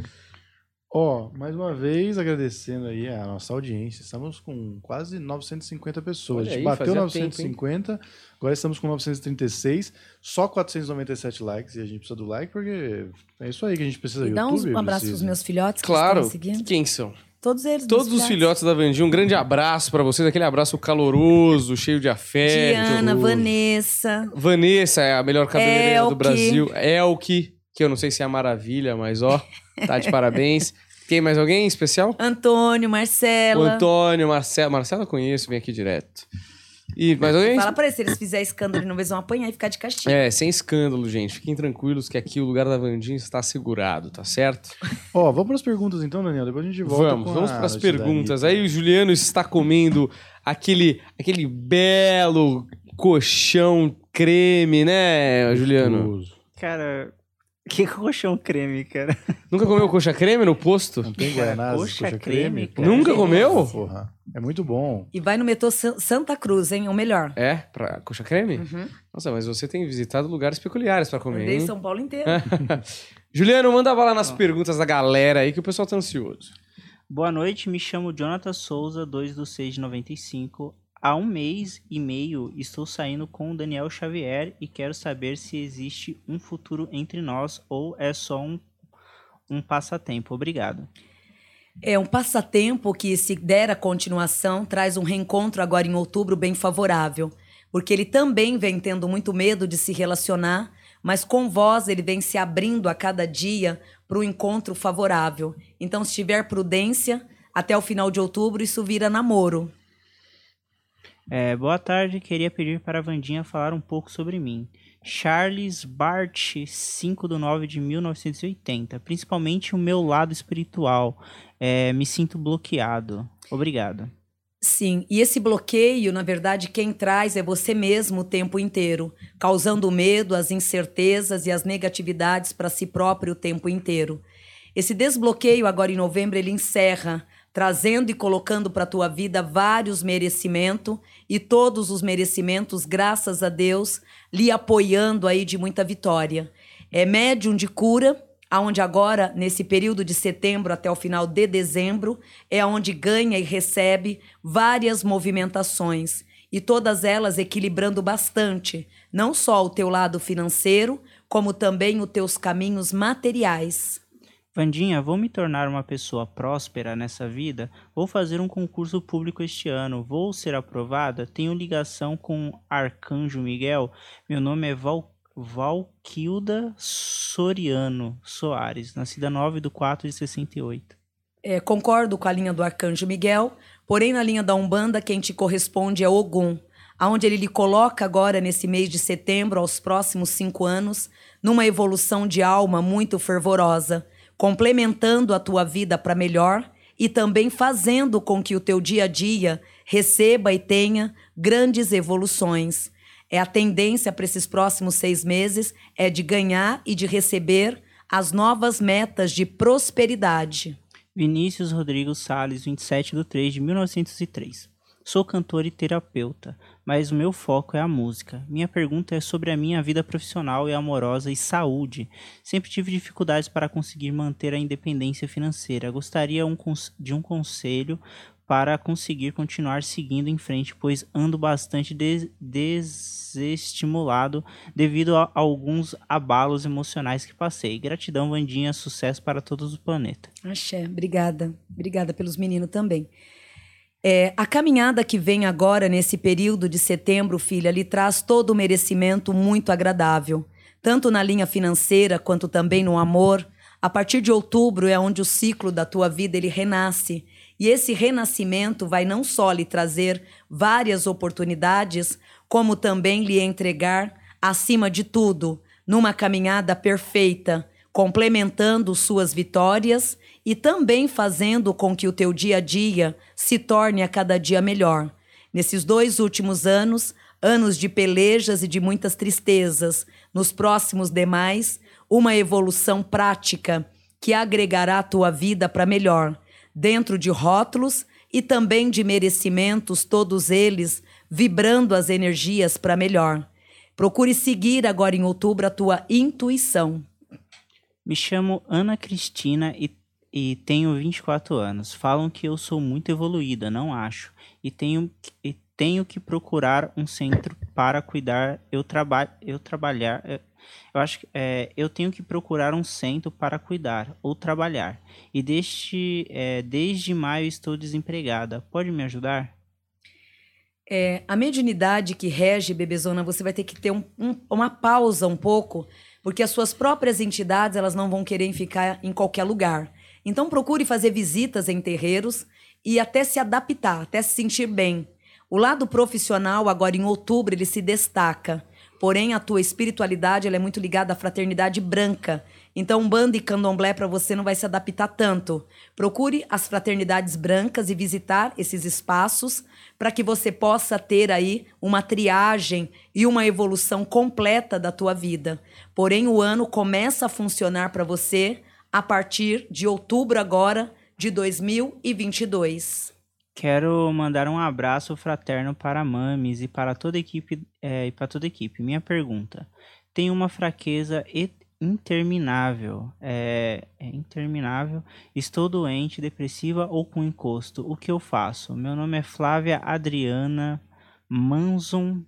Ó, mais uma vez agradecendo aí a nossa audiência. Estamos com quase 950 pessoas. Olha a gente aí, bateu fazia 950, agora estamos com 936, só 497 likes e a gente precisa do like porque é isso aí que a gente precisa. E dá YouTube um abraço precisa. pros meus filhotes que Claro. estão seguindo. Quem são? Todos eles. Todos os filhotes da Vandinha, um grande abraço pra vocês, aquele abraço caloroso, cheio de afeto. Diana, Vanessa, Vanessa é a melhor cabeleireira do Elke. Brasil. Elke, que eu não sei se é a maravilha, mas ó, tá de [LAUGHS] parabéns. Tem mais alguém especial? Antônio, O Marcela. Antônio, Marcelo. Marcelo eu conheço, vem aqui direto. E mais alguém? Fala pra eles, se eles fizerem escândalo e não eles vão apanhar e ficar de castigo. É, sem escândalo, gente. Fiquem tranquilos que aqui o lugar da Vandinha está segurado, tá certo? Ó, vamos para as perguntas então, Daniel. Depois a gente volta. Vamos, com vamos para as perguntas. Aí o Juliano está comendo aquele, aquele belo colchão creme, né, Juliano? Cara, que colchão creme, cara. Nunca comeu coxa creme no posto? Não tem Guaianazes, coxa coxa creme, creme? cara. Nunca comeu? Porra, é muito bom. E vai no metrô San- Santa Cruz, hein? O melhor. É? Pra coxa creme? Uhum. Nossa, mas você tem visitado lugares peculiares pra comer, Andei hein? São Paulo inteiro. [LAUGHS] Juliano, manda bala nas perguntas da galera aí que o pessoal tá ansioso. Boa noite, me chamo Jonathan Souza, 2 do 6 de 95. Há um mês e meio estou saindo com o Daniel Xavier e quero saber se existe um futuro entre nós ou é só um, um passatempo. Obrigado. É um passatempo que, se der a continuação, traz um reencontro agora em outubro bem favorável. Porque ele também vem tendo muito medo de se relacionar, mas com vós ele vem se abrindo a cada dia para o encontro favorável. Então, se tiver prudência, até o final de outubro isso vira namoro. É, boa tarde, queria pedir para a Vandinha falar um pouco sobre mim. Charles Bart, 5 de 9 de 1980. Principalmente o meu lado espiritual. É, me sinto bloqueado. Obrigado. Sim, e esse bloqueio, na verdade, quem traz é você mesmo o tempo inteiro, causando medo, as incertezas e as negatividades para si próprio o tempo inteiro. Esse desbloqueio agora em novembro ele encerra, trazendo e colocando para a tua vida vários merecimentos e todos os merecimentos, graças a Deus, lhe apoiando aí de muita vitória. É médium de cura, aonde agora, nesse período de setembro até o final de dezembro, é onde ganha e recebe várias movimentações. E todas elas equilibrando bastante, não só o teu lado financeiro, como também os teus caminhos materiais. Vandinha, vou me tornar uma pessoa próspera nessa vida? Vou fazer um concurso público este ano. Vou ser aprovada? Tenho ligação com Arcanjo Miguel. Meu nome é Val... Valquilda Soriano Soares, nascida 9 de 4 de 68. É, concordo com a linha do Arcanjo Miguel, porém na linha da Umbanda quem te corresponde é Ogum, aonde ele lhe coloca agora nesse mês de setembro, aos próximos cinco anos, numa evolução de alma muito fervorosa, complementando a tua vida para melhor e também fazendo com que o teu dia a dia receba e tenha grandes evoluções. É a tendência para esses próximos seis meses é de ganhar e de receber as novas metas de prosperidade. Vinícius Rodrigo Sales, 27 de 3 de 1903. Sou cantor e terapeuta, mas o meu foco é a música. Minha pergunta é sobre a minha vida profissional e amorosa e saúde. Sempre tive dificuldades para conseguir manter a independência financeira. Gostaria um, de um conselho para conseguir continuar seguindo em frente, pois ando bastante des desestimulado devido a alguns abalos emocionais que passei. Gratidão, Vandinha, sucesso para todos o planeta. Axé, obrigada. Obrigada pelos meninos também. É, a caminhada que vem agora, nesse período de setembro, filha, lhe traz todo o merecimento muito agradável, tanto na linha financeira quanto também no amor. A partir de outubro é onde o ciclo da tua vida ele renasce e esse renascimento vai não só lhe trazer várias oportunidades, como também lhe entregar, acima de tudo, numa caminhada perfeita, complementando suas vitórias e também fazendo com que o teu dia a dia se torne a cada dia melhor. Nesses dois últimos anos, anos de pelejas e de muitas tristezas, nos próximos demais, uma evolução prática que agregará a tua vida para melhor dentro de rótulos e também de merecimentos, todos eles vibrando as energias para melhor. Procure seguir agora em outubro a tua intuição. Me chamo Ana Cristina e, e tenho 24 anos. Falam que eu sou muito evoluída, não acho. E tenho, e tenho que procurar um centro para cuidar. Eu, traba, eu trabalhar. Eu acho que é, eu tenho que procurar um centro para cuidar ou trabalhar. E desde, é, desde maio estou desempregada. Pode me ajudar? É, a mediunidade que rege, Bebezona, você vai ter que ter um, um, uma pausa um pouco, porque as suas próprias entidades elas não vão querer ficar em qualquer lugar. Então procure fazer visitas em terreiros e até se adaptar, até se sentir bem. O lado profissional, agora em outubro, ele se destaca. Porém, a tua espiritualidade ela é muito ligada à fraternidade branca. Então, banda e candomblé para você não vai se adaptar tanto. Procure as fraternidades brancas e visitar esses espaços para que você possa ter aí uma triagem e uma evolução completa da tua vida. Porém, o ano começa a funcionar para você a partir de outubro agora de 2022. Quero mandar um abraço fraterno para Mames e para toda a equipe é, e para toda equipe. Minha pergunta: tenho uma fraqueza interminável, é, é, interminável. Estou doente, depressiva ou com encosto. O que eu faço? Meu nome é Flávia Adriana Manzon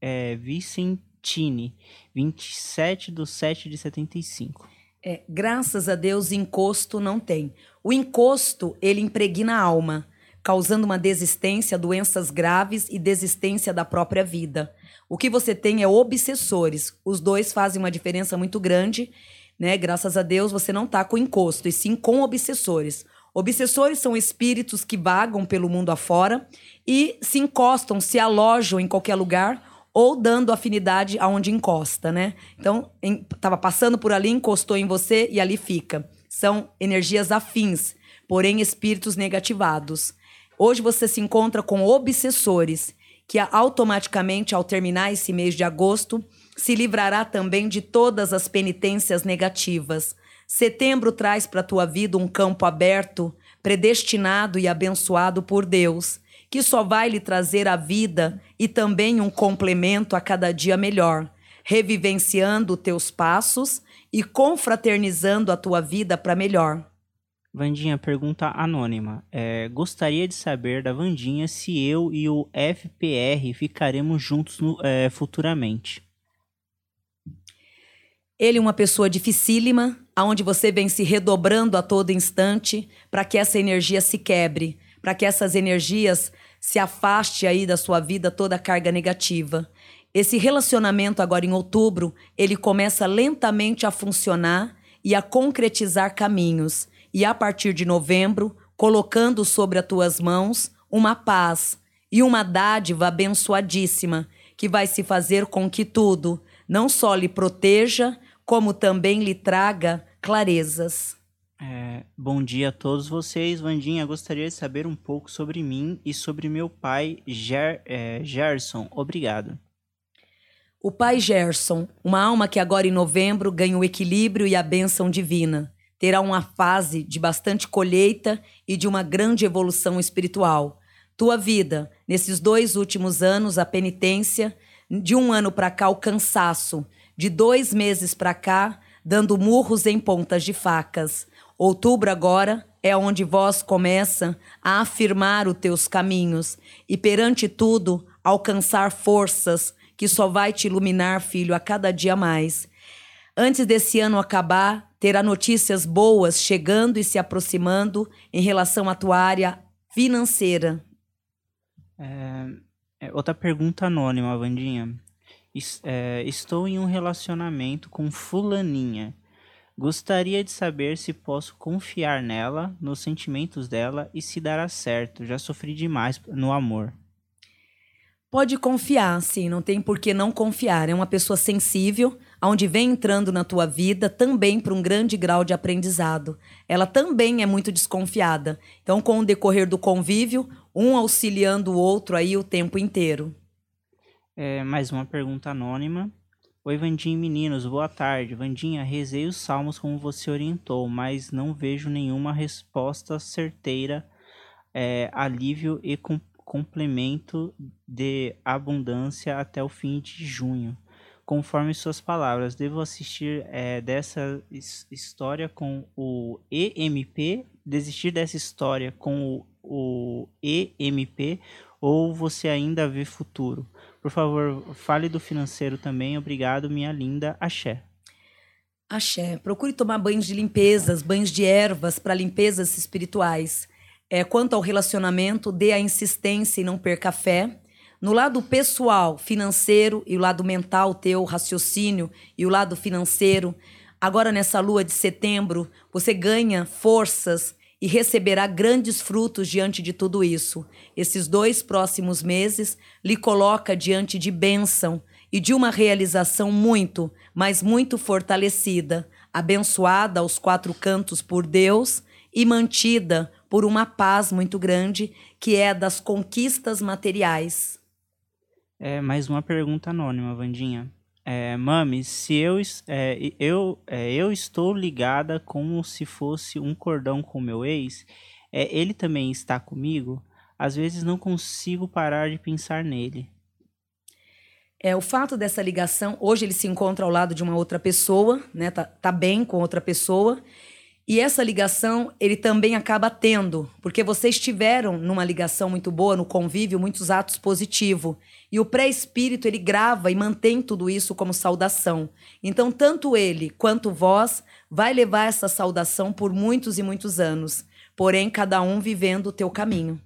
é, Vicentini, 27 de 7 de 75. É, graças a Deus, encosto não tem. O encosto, ele impregna a alma causando uma desistência, doenças graves e desistência da própria vida. O que você tem é obsessores. Os dois fazem uma diferença muito grande, né? Graças a Deus você não está com encosto, e sim com obsessores. Obsessores são espíritos que vagam pelo mundo afora e se encostam, se alojam em qualquer lugar ou dando afinidade aonde encosta, né? Então, estava passando por ali, encostou em você e ali fica. São energias afins, porém espíritos negativados. Hoje você se encontra com obsessores, que automaticamente, ao terminar esse mês de agosto, se livrará também de todas as penitências negativas. Setembro traz para tua vida um campo aberto, predestinado e abençoado por Deus, que só vai lhe trazer a vida e também um complemento a cada dia melhor, revivenciando teus passos e confraternizando a tua vida para melhor. Vandinha, pergunta anônima. É, gostaria de saber da Vandinha se eu e o FPR ficaremos juntos no, é, futuramente. Ele é uma pessoa dificílima, aonde você vem se redobrando a todo instante para que essa energia se quebre, para que essas energias se afaste aí da sua vida toda a carga negativa. Esse relacionamento agora em outubro, ele começa lentamente a funcionar e a concretizar caminhos. e a partir de novembro, colocando sobre as tuas mãos uma paz e uma dádiva abençoadíssima, que vai se fazer com que tudo não só lhe proteja, como também lhe traga clarezas. É, bom dia a todos vocês. Vandinha, gostaria de saber um pouco sobre mim e sobre meu pai, Ger, é, Gerson. Obrigado. O pai Gerson, uma alma que agora em novembro ganha o equilíbrio e a bênção divina, terá uma fase de bastante colheita e de uma grande evolução espiritual. Tua vida, nesses dois últimos anos, a penitência, de um ano para cá, o cansaço, de dois meses para cá, dando murros em pontas de facas. Outubro agora é onde vós começa a afirmar os teus caminhos e perante tudo alcançar forças que só vai te iluminar, filho, a cada dia mais. Antes desse ano acabar, terá notícias boas chegando e se aproximando em relação à tua área financeira. É, é, outra pergunta anônima, Vandinha. É, estou em um relacionamento com fulaninha. Gostaria de saber se posso confiar nela, nos sentimentos dela e se dará certo. Já sofri demais no amor. Pode confiar, sim, não tem por que não confiar. É uma pessoa sensível, onde vem entrando na tua vida também para um grande grau de aprendizado. Ela também é muito desconfiada. Então, com o decorrer do convívio, um auxiliando o outro aí o tempo inteiro. É, mais uma pergunta anônima. Oi, Vandinha meninos, boa tarde. Vandinha, rezei os salmos como você orientou, mas não vejo nenhuma resposta certeira, é, alívio e com complemento de abundância até o fim de junho. Conforme suas palavras, devo assistir é, dessa história com o EMP, desistir dessa história com o, o EMP, ou você ainda vê futuro? Por favor, fale do financeiro também. Obrigado, minha linda Axé. Axé. Procure tomar banhos de limpezas, banhos de ervas para limpezas espirituais. É, quanto ao relacionamento, dê a insistência e não perca a fé. No lado pessoal, financeiro e o lado mental teu, raciocínio e o lado financeiro, agora nessa lua de setembro, você ganha forças e receberá grandes frutos diante de tudo isso. Esses dois próximos meses lhe coloca diante de bênção e de uma realização muito, mas muito fortalecida, abençoada aos quatro cantos por Deus e mantida por uma paz muito grande, que é das conquistas materiais. É mais uma pergunta anônima, Vandinha. É, Mami, se eu, é, eu, é, eu estou ligada como se fosse um cordão com meu ex, é, ele também está comigo? Às vezes não consigo parar de pensar nele. É, o fato dessa ligação, hoje ele se encontra ao lado de uma outra pessoa, né? Tá, tá bem com outra pessoa. E essa ligação ele também acaba tendo, porque vocês tiveram numa ligação muito boa, no convívio, muitos atos positivos. E o pré-espírito ele grava e mantém tudo isso como saudação. Então, tanto ele quanto vós vai levar essa saudação por muitos e muitos anos. Porém, cada um vivendo o teu caminho.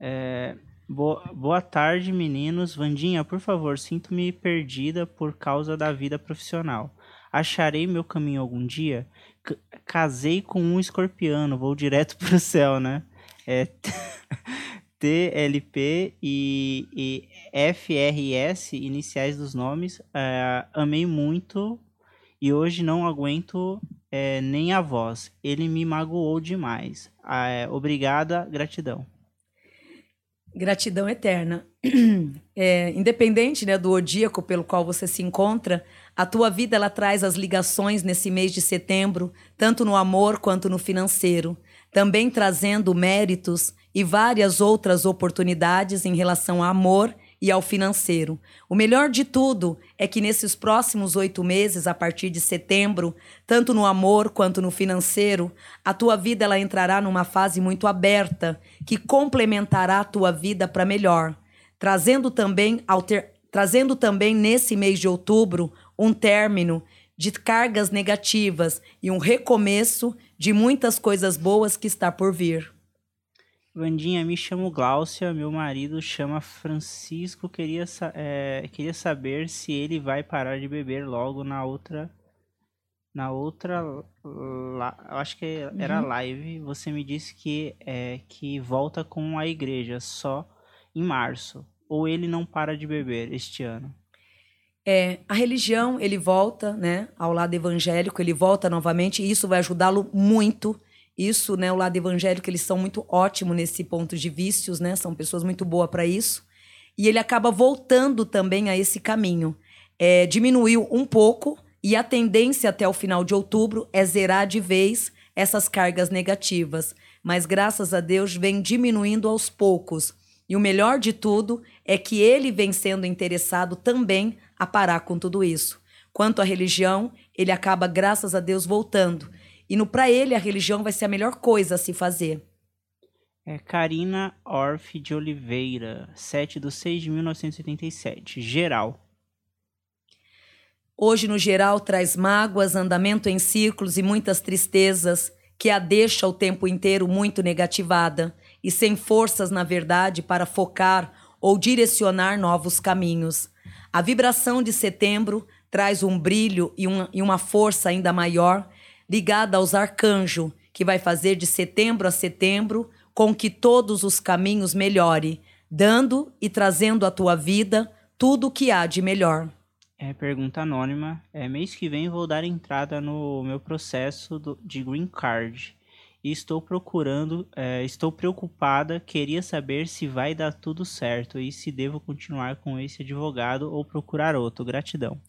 É, boa, boa tarde, meninos. Vandinha, por favor, sinto-me perdida por causa da vida profissional. Acharei meu caminho algum dia? casei com um escorpiano, vou direto [LAUGHS] pro céu, né? É [LAUGHS] TLP e, e FRS, iniciais dos nomes. É, amei muito e hoje não aguento é, nem a voz. Ele me magoou demais. É, obrigada, gratidão. Gratidão eterna. [CLEARS THROAT] É, independente né, do odíaco pelo qual você se encontra, a tua vida ela traz as ligações nesse mês de setembro, tanto no amor quanto no financeiro, também trazendo méritos e várias outras oportunidades em relação ao amor e ao financeiro. O melhor de tudo é que nesses próximos oito meses, a partir de setembro, tanto no amor quanto no financeiro, a tua vida ela entrará numa fase muito aberta que complementará a tua vida para melhor, trazendo também, alter, trazendo também nesse mês de outubro um término de cargas negativas e um recomeço de muitas coisas boas que está por vir. Vandinha, me chamo Gláucia, meu marido chama Francisco. Queria, é, queria saber se ele vai parar de beber logo na outra. Na outra, la- eu acho que era live, você me disse que, é, que volta com a igreja só em março. Ou ele não para de beber este ano. É, a religião, ele volta, né, ao lado evangélico, ele volta novamente, e isso vai ajudá-lo muito. Isso, né, o lado evangélico, eles são muito ótimos nesse ponto de vícios, né? São pessoas muito boas para isso. E ele acaba voltando também a esse caminho. É, diminuiu um pouco e a tendência até o final de outubro é zerar de vez essas cargas negativas. Mas graças a Deus vem diminuindo aos poucos. E o melhor de tudo é que ele vem sendo interessado também a parar com tudo isso. Quanto à religião, ele acaba, graças a Deus, voltando. E no para ele, a religião vai ser a melhor coisa a se fazer. É Karina Orff de Oliveira, 7 de 6 de 1987. Geral. Hoje, no geral, traz mágoas, andamento em círculos e muitas tristezas, que a deixa o tempo inteiro muito negativada e sem forças, na verdade, para focar ou direcionar novos caminhos. A vibração de setembro traz um brilho e uma, e uma força ainda maior, ligada aos arcanjos, que vai fazer de setembro a setembro com que todos os caminhos melhore, dando e trazendo à tua vida tudo o que há de melhor. É pergunta anônima. É mês que vem vou dar entrada no meu processo do- de green card. E estou procurando, é, estou preocupada, queria saber se vai dar tudo certo e se devo continuar com esse advogado ou procurar outro. Gratidão.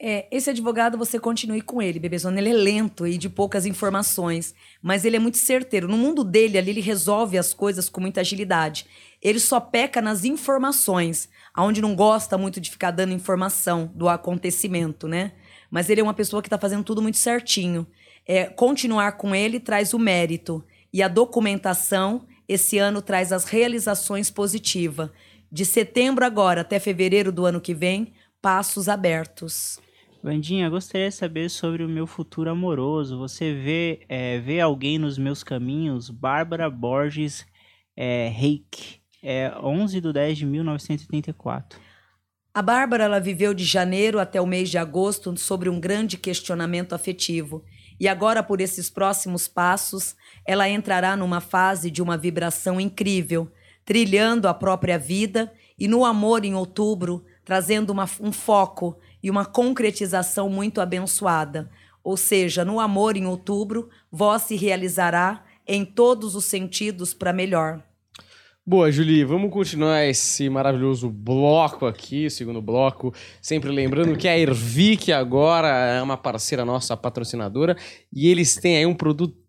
É, esse advogado, você continue com ele, bebezona. Ele é lento e de poucas informações, mas ele é muito certeiro. No mundo dele, ali, ele resolve as coisas com muita agilidade. Ele só peca nas informações, aonde não gosta muito de ficar dando informação do acontecimento, né? Mas ele é uma pessoa que está fazendo tudo muito certinho. É, continuar com ele traz o mérito. E a documentação, esse ano, traz as realizações positivas. De setembro agora até fevereiro do ano que vem, passos abertos. Vandinha, gostaria de saber sobre o meu futuro amoroso. Você vê, é, vê alguém nos meus caminhos? Bárbara Borges é, Reik. É 11 de 10 de 1984. A Bárbara ela viveu de janeiro até o mês de agosto sobre um grande questionamento afetivo. E agora, por esses próximos passos, ela entrará numa fase de uma vibração incrível, trilhando a própria vida e no amor em outubro, trazendo uma- um foco e uma concretização muito abençoada. Ou seja, no amor em outubro, vós se realizará em todos os sentidos para melhor. Boa, Julie, vamos continuar esse maravilhoso bloco aqui, segundo bloco. Sempre lembrando que a Ervic agora é uma parceira nossa, patrocinadora, e eles têm aí um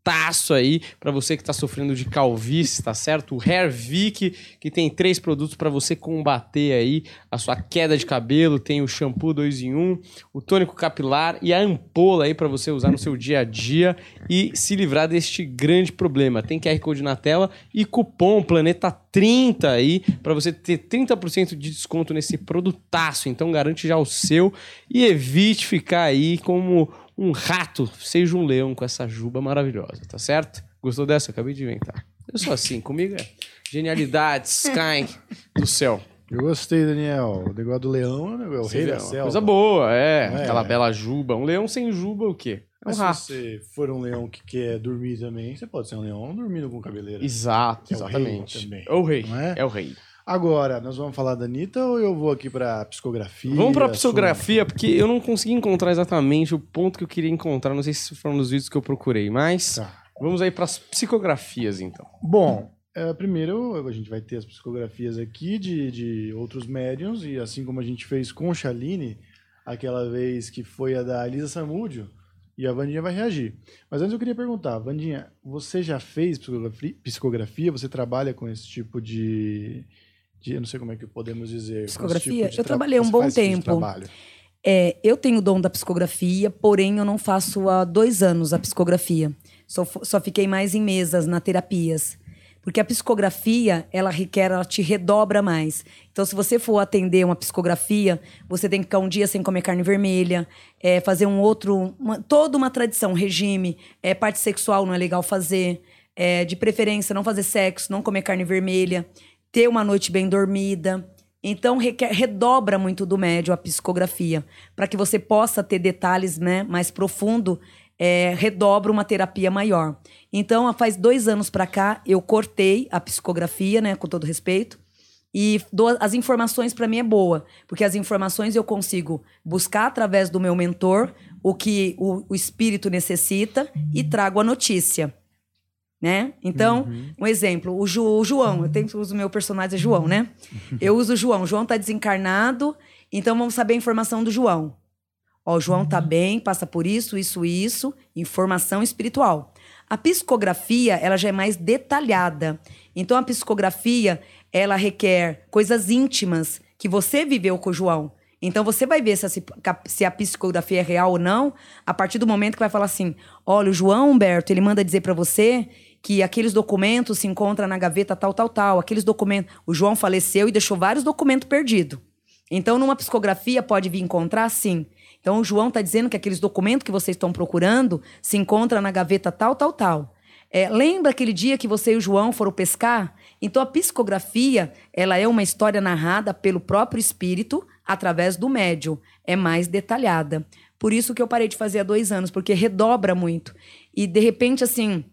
produtaço aí para você que tá sofrendo de calvície, tá certo? O Hair Vic, que tem três produtos para você combater aí a sua queda de cabelo, tem o shampoo 2 em 1, o tônico capilar e a ampola aí para você usar no seu dia a dia e se livrar deste grande problema. Tem QR Code na tela e cupom Planeta 30 aí para você ter 30% de desconto nesse produtaço. Então garante já o seu e evite ficar aí como um rato, seja um leão com essa juba maravilhosa, tá certo? Gostou dessa? Acabei de inventar. Eu sou assim, comigo é genialidades caem do céu. Eu gostei, Daniel. O negócio do leão é o rei da selva. Coisa boa, é. É? Aquela bela juba. Um leão sem juba, o quê? É um Mas rato. se você for um leão que quer dormir também, você pode ser um leão dormindo com cabeleira. Exato, É o exatamente. também, É o rei. é? É o rei. Agora, nós vamos falar da Anitta ou eu vou aqui pra psicografia? Vamos pra psicografia, porque eu não consegui encontrar exatamente o ponto que eu queria encontrar. Não sei se foram nos vídeos que eu procurei, mas Tá. vamos aí pras psicografias, então. Bom, é, primeiro a gente vai ter as psicografias aqui de, de outros médiums, e assim como a gente fez com Chaline, aquela vez que foi a da Elisa Samúdio, e a Vandinha vai reagir. Mas antes eu queria perguntar, Vandinha, você já fez psicografi- psicografia? Você trabalha com esse tipo de. De eu não sei como é que podemos dizer. esse Psicografia? tipo Eu tra- trabalhei um bom tipo tempo. É, eu tenho o dom da psicografia, porém eu não faço há dois anos a psicografia. Só, só fiquei mais em mesas, na terapias. Porque a psicografia, ela requer, ela te redobra mais. Então, se você for atender uma psicografia, você tem que ficar um dia sem comer carne vermelha, é, fazer um outro. uma- toda uma tradição, regime, é, parte sexual não é legal fazer, é, de preferência não fazer sexo, não comer carne vermelha, ter uma noite bem dormida, Então requer, redobra muito do médio a psicografia, para que você possa ter detalhes né, mais profundo, é, redobra uma terapia maior. Então, faz dois anos para cá, eu cortei a psicografia, né, com todo respeito, e as informações para mim é boa, porque as informações eu consigo buscar através do meu mentor o que o, o espírito necessita e trago a notícia né? Então, uhum. um exemplo, o, o João, eu tenho uso meu personagem é João, né? [LAUGHS] Eu uso o João. O João tá desencarnado, então vamos saber a informação do João. Ó, o João tá bem, passa por isso, isso, isso, informação espiritual. A psicografia, ela já é mais detalhada. Então a psicografia, ela requer coisas íntimas que você viveu com o João. Então você vai ver se a, se a, psicografia é real ou não a partir do momento que vai falar assim: olha, o João Humberto, ele manda dizer para você que aqueles documentos se encontram na gaveta tal, tal, tal. Aqueles documentos. O João faleceu e deixou vários documentos perdidos. Então, numa psicografia, pode vir encontrar, sim. Então, o João está dizendo que aqueles documentos que vocês estão procurando se encontram na gaveta tal, tal, tal. É, lembra aquele dia que você e o João foram pescar? Então, a psicografia, ela é uma história narrada pelo próprio espírito através do médium. É mais detalhada. Por isso que eu parei de fazer há dois anos, porque redobra muito. E, de repente, assim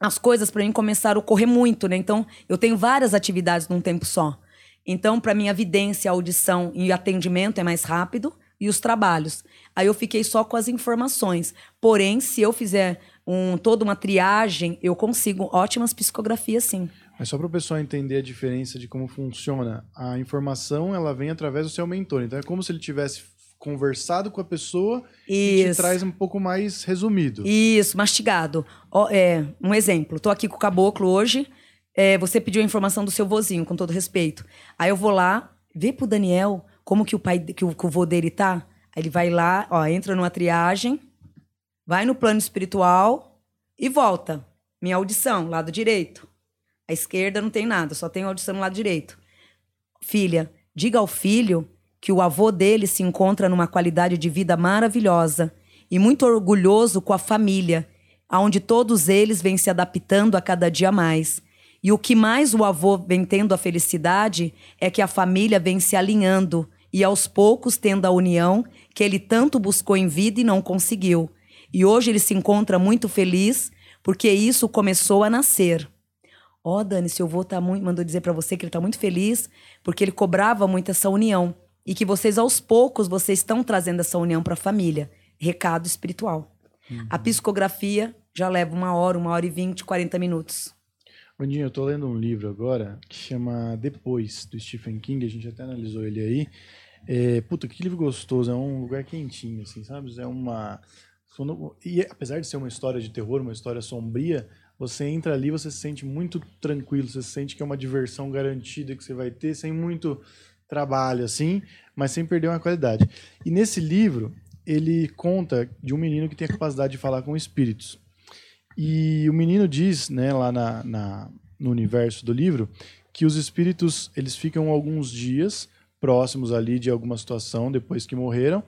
as coisas para mim começaram a ocorrer muito, né? Então, eu tenho várias atividades num tempo só. Então, para mim, a vidência, a audição e atendimento é mais rápido e os trabalhos. Aí eu fiquei só com as informações. Porém, se eu fizer um, toda uma triagem, eu consigo ótimas psicografias, sim. Mas só para o pessoal entender a diferença de como funciona, a informação ela vem através do seu mentor. Então é como se ele tivesse conversado com a pessoa Isso. e te traz um pouco mais resumido. Isso, mastigado. Ó, é, um exemplo, tô aqui com o caboclo hoje, é, você pediu a informação do seu vozinho, com todo respeito. Aí eu vou lá, vê pro Daniel como que o pai, que o, que o vô dele tá. Aí ele vai lá, ó, entra numa triagem, vai no plano espiritual e volta. Minha audição, lado direito. A esquerda não tem nada, só tem audição no lado direito. Filha, diga ao filho que o avô dele se encontra numa qualidade de vida maravilhosa e muito orgulhoso com a família, aonde todos eles vêm se adaptando a cada dia mais. E o que mais o avô vem tendo a felicidade é que a família vem se alinhando e aos poucos tendo a união que ele tanto buscou em vida e não conseguiu. E hoje ele se encontra muito feliz porque isso começou a nascer. Ó, oh, Dani, seu avô tá muito, mandou dizer para você que ele está muito feliz porque ele cobrava muito essa união e que vocês aos poucos vocês estão trazendo essa união para a família. Recado espiritual. Uhum. A psicografia já leva uma hora, uma hora e vinte, quarenta minutos. Bandinho, eu tô lendo um livro agora que chama Depois, do Stephen King, a gente até analisou ele aí. É, puta, que livro gostoso, é um lugar quentinho, assim, sabe? É uma. E apesar de ser uma história de terror, uma história sombria, você entra ali, você se sente muito tranquilo, você sente que é uma diversão garantida que você vai ter, sem muito trabalho, assim, mas sem perder uma qualidade. E nesse livro, ele conta de um menino que tem a capacidade de falar com espíritos. E o menino diz, né, lá na, na, no universo do livro, que os espíritos eles ficam alguns dias próximos ali de alguma situação depois que morreram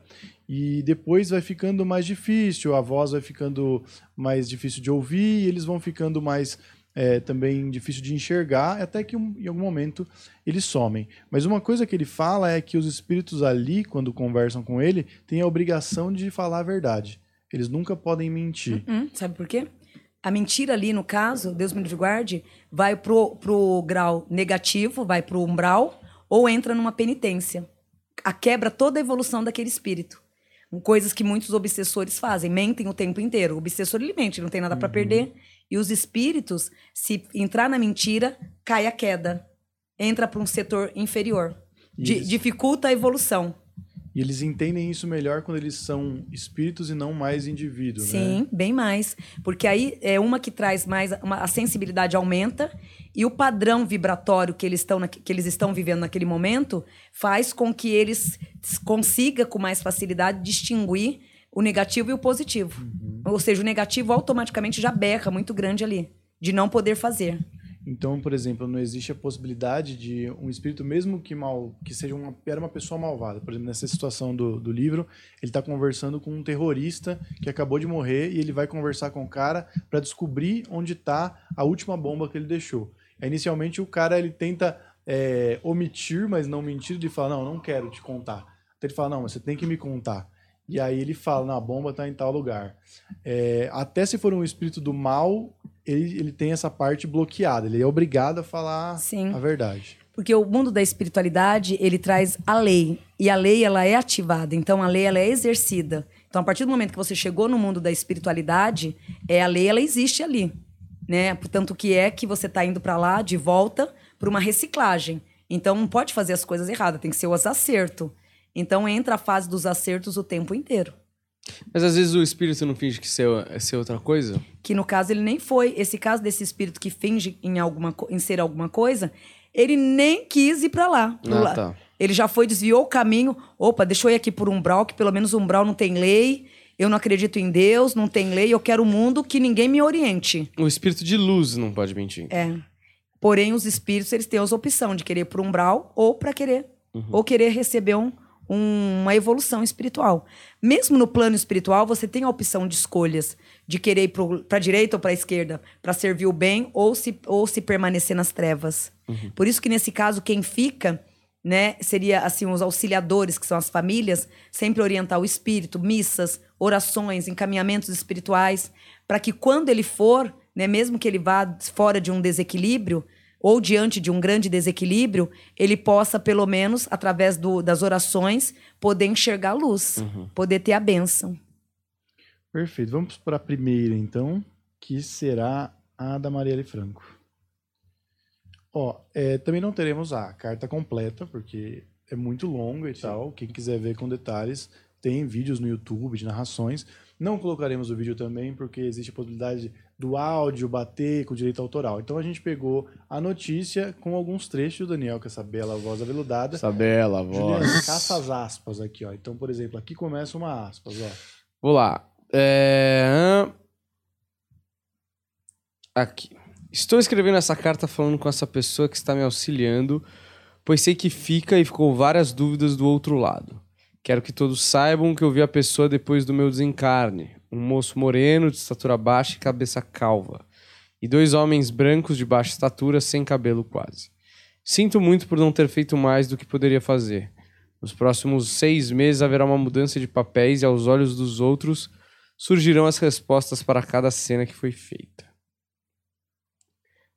e depois vai ficando mais difícil, a voz vai ficando mais difícil de ouvir, e eles vão ficando mais é, também difícil de enxergar, até que um, em algum momento eles somem. Mas uma coisa que ele fala é que os espíritos ali, quando conversam com ele, têm a obrigação de falar a verdade. Eles nunca podem mentir. Uh -uh, sabe por quê? A mentira ali, no caso, Deus me guarde, vai pro, pro grau negativo, vai pro umbral, ou entra numa penitência. A quebra toda a evolução daquele espírito. Coisas que muitos obsessores fazem, mentem o tempo inteiro. O obsessor ele mente, não tem nada uhum. para perder e os espíritos, se entrar na mentira, cai a queda. Entra para um setor inferior. dificulta a evolução. E eles entendem isso melhor quando eles são espíritos e não mais indivíduos, Sim, né? bem mais. Porque aí é uma que traz mais. Uma, a sensibilidade aumenta e o padrão vibratório que eles, estão na, que eles estão vivendo naquele momento faz com que eles consigam com mais facilidade distinguir o negativo e o positivo. Uhum. Ou seja, o negativo automaticamente já berra muito grande ali, de não poder fazer. Então, por exemplo, não existe a possibilidade de um espírito, mesmo que mal, que seja uma, era uma pessoa malvada. Por exemplo, nessa situação do, do livro, ele está conversando com um terrorista que acabou de morrer e ele vai conversar com o cara para descobrir onde está a última bomba que ele deixou. Inicialmente, o cara ele tenta é, omitir, mas não mentir, ele fala, não, não quero te contar. Então ele fala, não, mas você tem que me contar. E aí ele fala, não, a bomba tá em tal lugar. É, até se for um espírito do mal, ele, ele tem essa parte bloqueada. Ele é obrigado a falar Sim. a verdade. Porque o mundo da espiritualidade, ele traz a lei. E a lei, ela é ativada. Então, a lei, ela é exercida. Então, a partir do momento que você chegou no mundo da espiritualidade, é a lei, ela existe ali. Né? Portanto, que é que você está indo para lá, de volta, para uma reciclagem. Então, não pode fazer as coisas erradas. Tem que ser os acertos. Então, entra a fase dos acertos o tempo inteiro. Mas às vezes o espírito não finge que ser, ser outra coisa? que no caso ele nem foi. Esse caso desse espírito que finge em, alguma, em ser alguma coisa, ele nem quis ir pra lá. Ah, tá. Ele já foi, desviou o caminho. Opa, deixa eu ir aqui por umbral, que pelo menos umbral não tem lei. Eu não acredito em Deus, não tem lei. Eu quero um mundo que ninguém me oriente. O espírito de luz não pode mentir. É. Porém, os espíritos, eles têm as opção de querer ir por umbral ou para querer. Uhum. Ou querer receber um- um- uma evolução espiritual. Mesmo no plano espiritual, você tem a opção de escolhas. De querer ir para a direita ou para a esquerda. Para servir o bem ou se, ou se permanecer nas trevas. Por isso que, nesse caso, quem fica... Né, seria assim os auxiliadores, que são as famílias, sempre orientar o espírito, missas, orações, encaminhamentos espirituais, para que quando ele for, né, mesmo que ele vá fora de um desequilíbrio ou diante de um grande desequilíbrio, ele possa pelo menos através do- das orações poder enxergar a luz, poder ter a bênção. Perfeito. Vamos para a primeira, então, que será a da Marielle Franco. Ó, é, também não teremos a carta completa, porque é muito longa e tal. Quem quiser ver com detalhes, tem vídeos no YouTube de narrações. Não colocaremos o vídeo também, porque existe a possibilidade do áudio bater com direito autoral. Então a gente pegou a notícia com alguns trechos, Daniel, com essa bela voz aveludada. Essa bela Juliana, voz. caça as aspas aqui, ó. Então, por exemplo, aqui começa uma aspas, ó. Vou lá. É... Aqui. Estou escrevendo essa carta falando com essa pessoa que está me auxiliando, pois sei que fica e ficou várias dúvidas do outro lado. Quero que todos saibam que eu vi a pessoa depois do meu desencarne. Um moço moreno, de estatura baixa e cabeça calva. E dois homens brancos de baixa estatura, sem cabelo quase. Sinto muito por não ter feito mais do que poderia fazer. Nos próximos seis meses haverá uma mudança de papéis e aos olhos dos outros surgirão as respostas para cada cena que foi feita.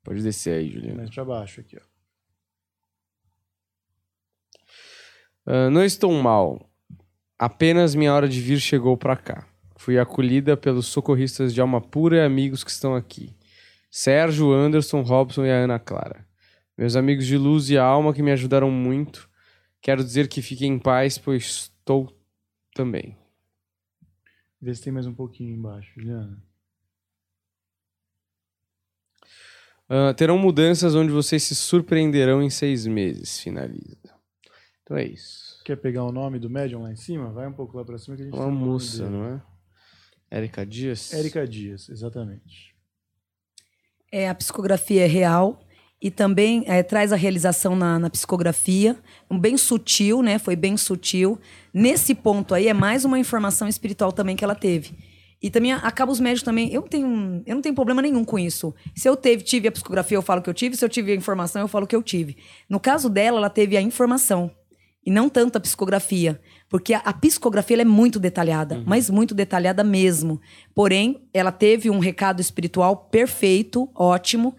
Pode descer aí, Juliana. Mais pra baixo aqui, ó. Ah, não estou mal. Apenas minha hora de vir chegou para cá. Fui acolhida pelos socorristas de alma pura e amigos que estão aqui. Sérgio, Anderson, Robson e a Ana Clara. Meus amigos de luz e alma que me ajudaram muito. Quero dizer que fiquem em paz, pois estou também. Vê se tem mais um pouquinho embaixo, Juliana. Ah, terão mudanças onde vocês se surpreenderão em seis meses. Finaliza. Então é isso. Quer pegar o nome do médium lá em cima? Vai um pouco lá pra cima que a gente Uma moça, não é? Érica Dias? Érica Dias, exatamente. É, a psicografia é real e também é, traz a realização na, na psicografia, um bem sutil, né? Foi bem sutil. Nesse ponto aí é mais uma informação espiritual também que ela teve. E também acaba os médios também. Eu não tenho, eu não tenho problema nenhum com isso. Se eu teve, tive a psicografia, eu falo que eu tive. Se eu tive a informação, eu falo que eu tive. No caso dela, ela teve a informação e não tanto a psicografia, porque a, a psicografia é muito detalhada, mas muito detalhada mesmo. Porém, ela teve um recado espiritual perfeito, ótimo,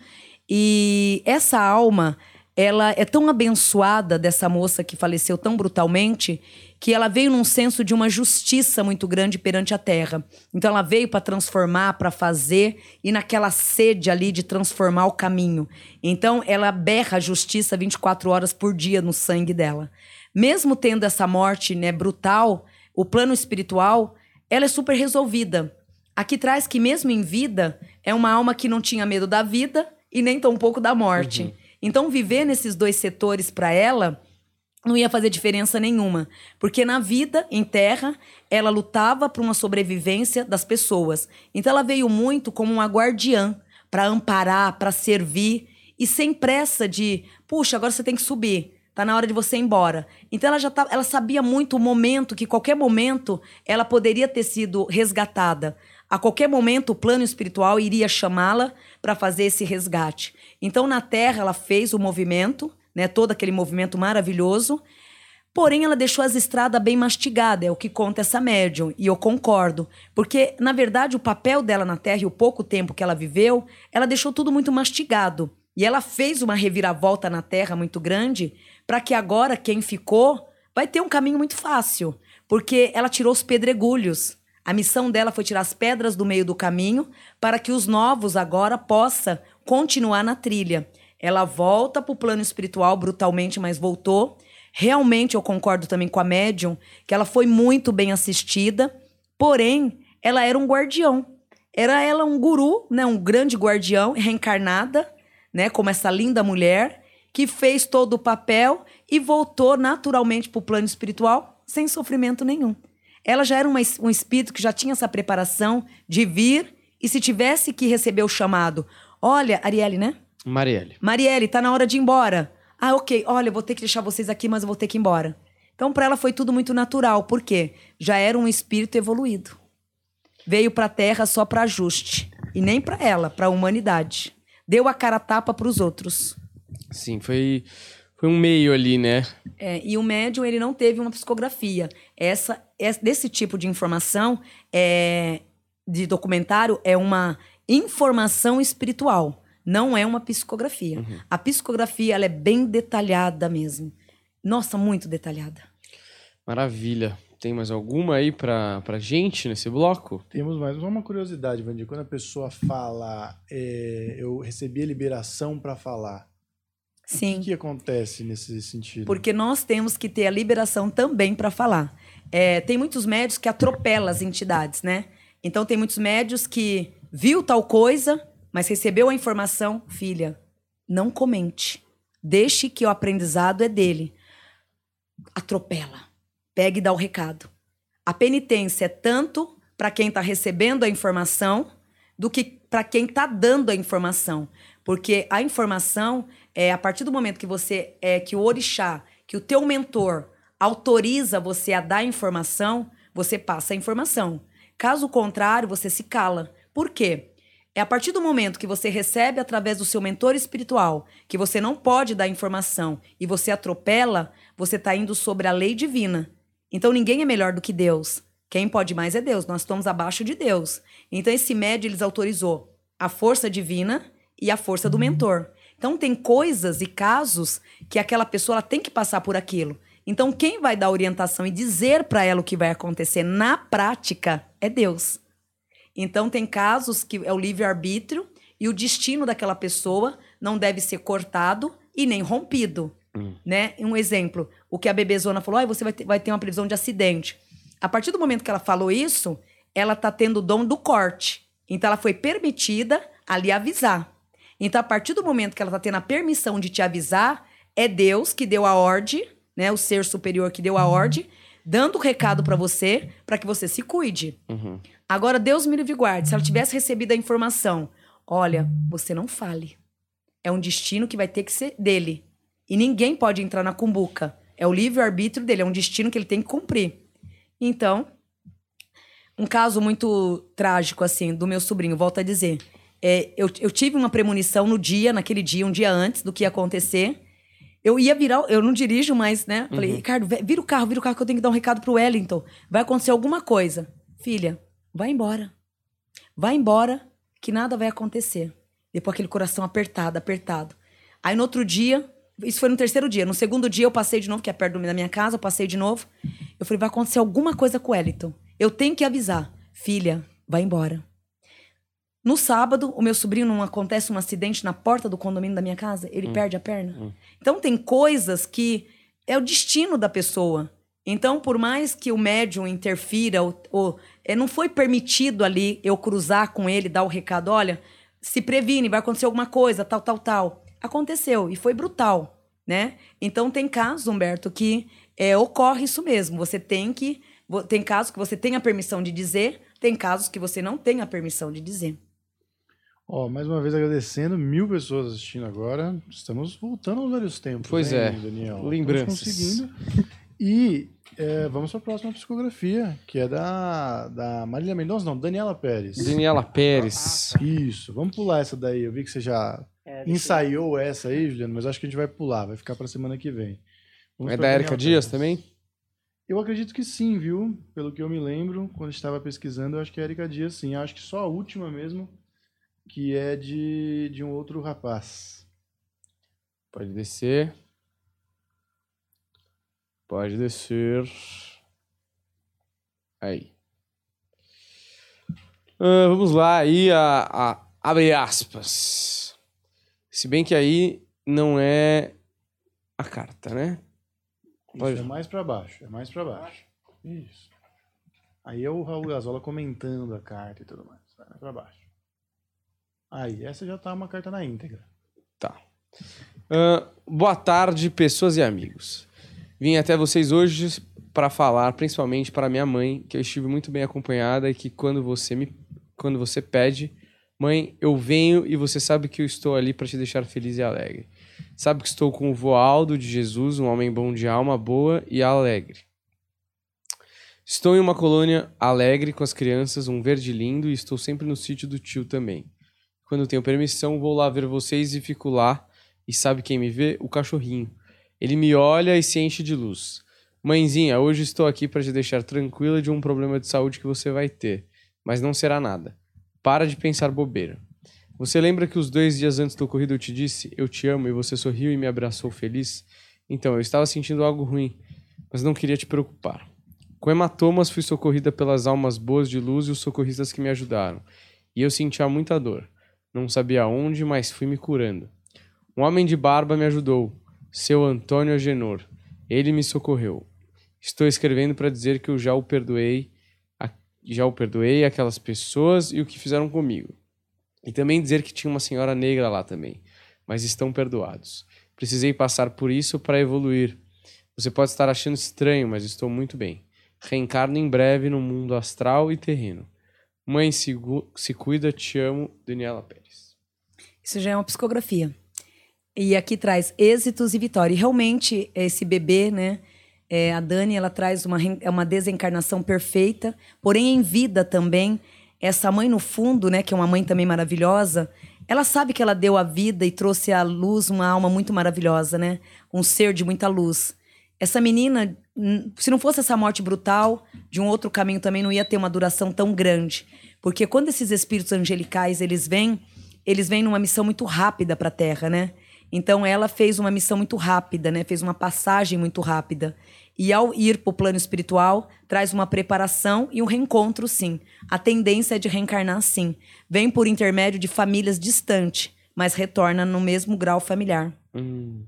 e essa alma, ela é tão abençoada dessa moça que faleceu tão brutalmente, que ela veio num senso de uma justiça muito grande perante a terra. Então ela veio para transformar, para fazer e naquela sede ali de transformar o caminho. Então ela berra a justiça 24 horas por dia no sangue dela. Mesmo tendo essa morte, né, brutal, o plano espiritual, ela é super resolvida. Aqui traz que mesmo em vida, é uma alma que não tinha medo da vida e nem tão pouco da morte. Então viver nesses dois setores para ela não ia fazer diferença nenhuma, porque na vida, em terra, ela lutava por uma sobrevivência das pessoas. Então ela veio muito como uma guardiã para amparar, para servir e sem pressa de, puxa, agora você tem que subir. Tá na hora de você ir embora. Então ela já tá, ela sabia muito o momento que qualquer momento ela poderia ter sido resgatada. A qualquer momento o plano espiritual iria chamá-la para fazer esse resgate. Então na Terra ela fez o movimento né? Todo aquele movimento maravilhoso. Porém, ela deixou as estradas bem mastigadas, é o que conta essa médium, e eu concordo. Porque, na verdade, o papel dela na Terra e o pouco tempo que ela viveu, ela deixou tudo muito mastigado. E ela fez uma reviravolta na Terra muito grande, para que agora quem ficou vai ter um caminho muito fácil. Porque ela tirou os pedregulhos. A missão dela foi tirar as pedras do meio do caminho, para que os novos agora possam continuar na trilha. Ela volta para o plano espiritual brutalmente, mas voltou Realmente eu concordo também com a médium que ela foi muito bem assistida, porém ela era um guardião. Era ela um guru, né, um grande guardião reencarnada, né, como essa linda mulher que fez todo o papel e voltou naturalmente para o plano espiritual sem sofrimento nenhum. Ela já era uma, um espírito que já tinha essa preparação de vir e se tivesse que receber o chamado, olha, Arielle, né? Marielle. Marielle, tá na hora de ir embora. Ah, ok, olha, eu vou ter que deixar vocês aqui, mas eu vou ter que ir embora. Então, para ela foi tudo muito natural. Por quê? Já era um espírito evoluído. Veio para a Terra só para ajuste. E nem para ela, para a humanidade. Deu a cara tapa para os outros. Sim, foi, foi um meio ali, né? É, e o médium, ele não teve uma psicografia. Essa, essa desse tipo de informação é, de documentário é uma informação espiritual. Não é uma psicografia. Uhum. A psicografia ela é bem detalhada mesmo. Nossa, muito detalhada. Maravilha. Tem mais alguma aí pra, pra gente nesse bloco? Temos mais uma curiosidade, Vandir. Quando a pessoa fala, é, eu recebi a liberação para falar. Sim. O que, que, acontece nesse sentido? Porque nós temos que ter a liberação também para falar. É, tem muitos médios que atropelam as entidades, né? Então tem muitos médios que viu tal coisa, mas recebeu a informação, filha, não comente. Deixe que o aprendizado é dele. Atropela. Pegue e dá o recado. A penitência é tanto para quem está recebendo a informação do que para quem está dando a informação. Porque a informação é a partir do momento que você é que o orixá, que o teu mentor autoriza você a dar informação, você passa a informação. Caso contrário, você se cala. Por quê? É a partir do momento que você recebe através do seu mentor espiritual que você não pode dar informação e você atropela, você está indo sobre a lei divina. Então ninguém é melhor do que Deus. Quem pode mais é Deus. Nós estamos abaixo de Deus. Então esse médio eles autorizou a força divina e a força do mentor. Então tem coisas e casos que aquela pessoa tem que passar por aquilo. Então quem vai dar orientação e dizer para ela o que vai acontecer na prática é Deus. Então, tem casos que é o livre-arbítrio e o destino daquela pessoa não deve ser cortado e nem rompido. Hum. Né? Um exemplo, o que a bebezona falou, ah, você vai ter, vai ter uma previsão de acidente. A partir do momento que ela falou isso, ela está tendo o dom do corte. Então, ela foi permitida ali avisar. Então, a partir do momento que ela está tendo a permissão de te avisar, é Deus que deu a ordem, né? O ser superior que deu a ordem, dando o recado para você, para que você se cuide. Uhum. Agora, Deus me livre guarde, se ela tivesse recebido a informação, olha, você não fale. É um destino que vai ter que ser dele. E ninguém pode entrar na cumbuca. É o livre-arbítrio dele, é um destino que ele tem que cumprir. Então, um caso muito trágico, assim, do meu sobrinho, volto a dizer. É, eu, eu tive uma premonição no dia, naquele dia, um dia antes do que ia acontecer. Eu ia virar, eu não dirijo mais, né? Falei, uhum. Ricardo, vira o carro, vira o carro que eu tenho que dar um recado pro Wellington. Vai acontecer alguma coisa. Filha, vai embora. Vai embora, que nada vai acontecer. Depois aquele coração apertado, apertado. Aí no outro dia, isso foi no terceiro dia. No segundo dia eu passei de novo, que é perto da minha casa, eu passei de novo. Eu falei, vai acontecer alguma coisa com o Wellington. Eu tenho que avisar. Filha, vai embora. No sábado, o meu sobrinho não acontece um acidente na porta do condomínio da minha casa, ele hum. perde a perna. Hum. Então tem coisas que é o destino da pessoa. Então, por mais que o médium interfira, ou, ou é, não foi permitido ali eu cruzar com ele, dar o recado, olha, se previne, vai acontecer alguma coisa, tal, tal, tal. Aconteceu e foi brutal, né? Então tem casos, Humberto, que é, ocorre isso mesmo. Você tem que. Tem casos que você tem a permissão de dizer, tem casos que você não tem a permissão de dizer. Ó, mais uma vez agradecendo, mil pessoas assistindo agora. Estamos voltando aos velhos tempos. Pois hein, é, Daniel? lembranças. Estamos conseguindo. E é, vamos para a próxima psicografia, que é da, da Marília Mendonça, não, Daniela Pérez. Daniela Pérez. Isso, vamos pular essa daí. Eu vi que você já é, ensaiou essa aí, Juliano, mas acho que a gente vai pular, vai ficar pra semana que vem. Vamos É da Erika Dias Pérez. também? Eu acredito que sim, viu? Pelo que eu me lembro, quando estava pesquisando, eu acho que é Erika Dias sim. Eu acho que só a última mesmo, que é de, de um outro rapaz. Pode descer. Pode descer. Aí. Ah, vamos lá, aí a, a- abre aspas. Se bem que aí não é a carta, né? Isso, Pode. é mais pra baixo, é mais pra baixo. Isso. Aí é o Raul Gazola comentando a carta e tudo mais. Vai mais pra baixo. Aí, essa já tá uma carta na íntegra. Tá. Ah, boa tarde, pessoas e amigos. Vim até vocês hoje para falar, principalmente para minha mãe, que eu estive muito bem acompanhada e que quando você me, quando você pede, mãe, eu venho e você sabe que eu estou ali para te deixar feliz e alegre. Sabe que estou com o Voaldo de Jesus, um homem bom de alma boa e alegre. Estou em uma colônia alegre com as crianças, um verde lindo e estou sempre no sítio do tio também. Quando tenho permissão, vou lá ver vocês e fico lá. E sabe quem me vê? O cachorrinho. Ele me olha e se enche de luz. Mãezinha, hoje estou aqui para te deixar tranquila de um problema de saúde que você vai ter, mas não será nada. Para de pensar bobeira. Você lembra que os dois dias antes do ocorrido eu te disse eu te amo e você sorriu e me abraçou feliz? Então, eu estava sentindo algo ruim, mas não queria te preocupar. Com hematomas, fui socorrida pelas almas boas de luz e os socorristas que me ajudaram. E eu sentia muita dor. Não sabia onde, mas fui me curando. Um homem de barba me ajudou, seu Antônio Agenor. Ele me socorreu. Estou escrevendo para dizer que eu já o perdoei, já o perdoei aquelas pessoas e o que fizeram comigo. E também dizer que tinha uma senhora negra lá também, mas estão perdoados. Precisei passar por isso para evoluir. Você pode estar achando estranho, mas estou muito bem. Reencarno em breve no mundo astral e terreno. Mãe, se, se cuida, te amo, Daniela Pérez. Isso já é uma psicografia. E aqui traz êxitos e vitória. E realmente, esse bebê, né? é, a Dani, ela traz uma, é uma desencarnação perfeita, porém em vida também. Essa mãe, no fundo, né? Que é uma mãe também maravilhosa, ela sabe que ela deu a vida e trouxe à luz uma alma muito maravilhosa, né? Um ser de muita luz. Essa menina, se não fosse essa morte brutal, de um outro caminho também não ia ter uma duração tão grande. Porque quando esses espíritos angelicais, eles vêm, eles vêm numa missão muito rápida para a Terra, né? Então ela fez uma missão muito rápida, né? Fez uma passagem muito rápida. E ao ir para o plano espiritual, traz uma preparação e um reencontro, sim. A tendência é de reencarnar, sim. Vem por intermédio de famílias distantes, mas retorna no mesmo grau familiar. Hum.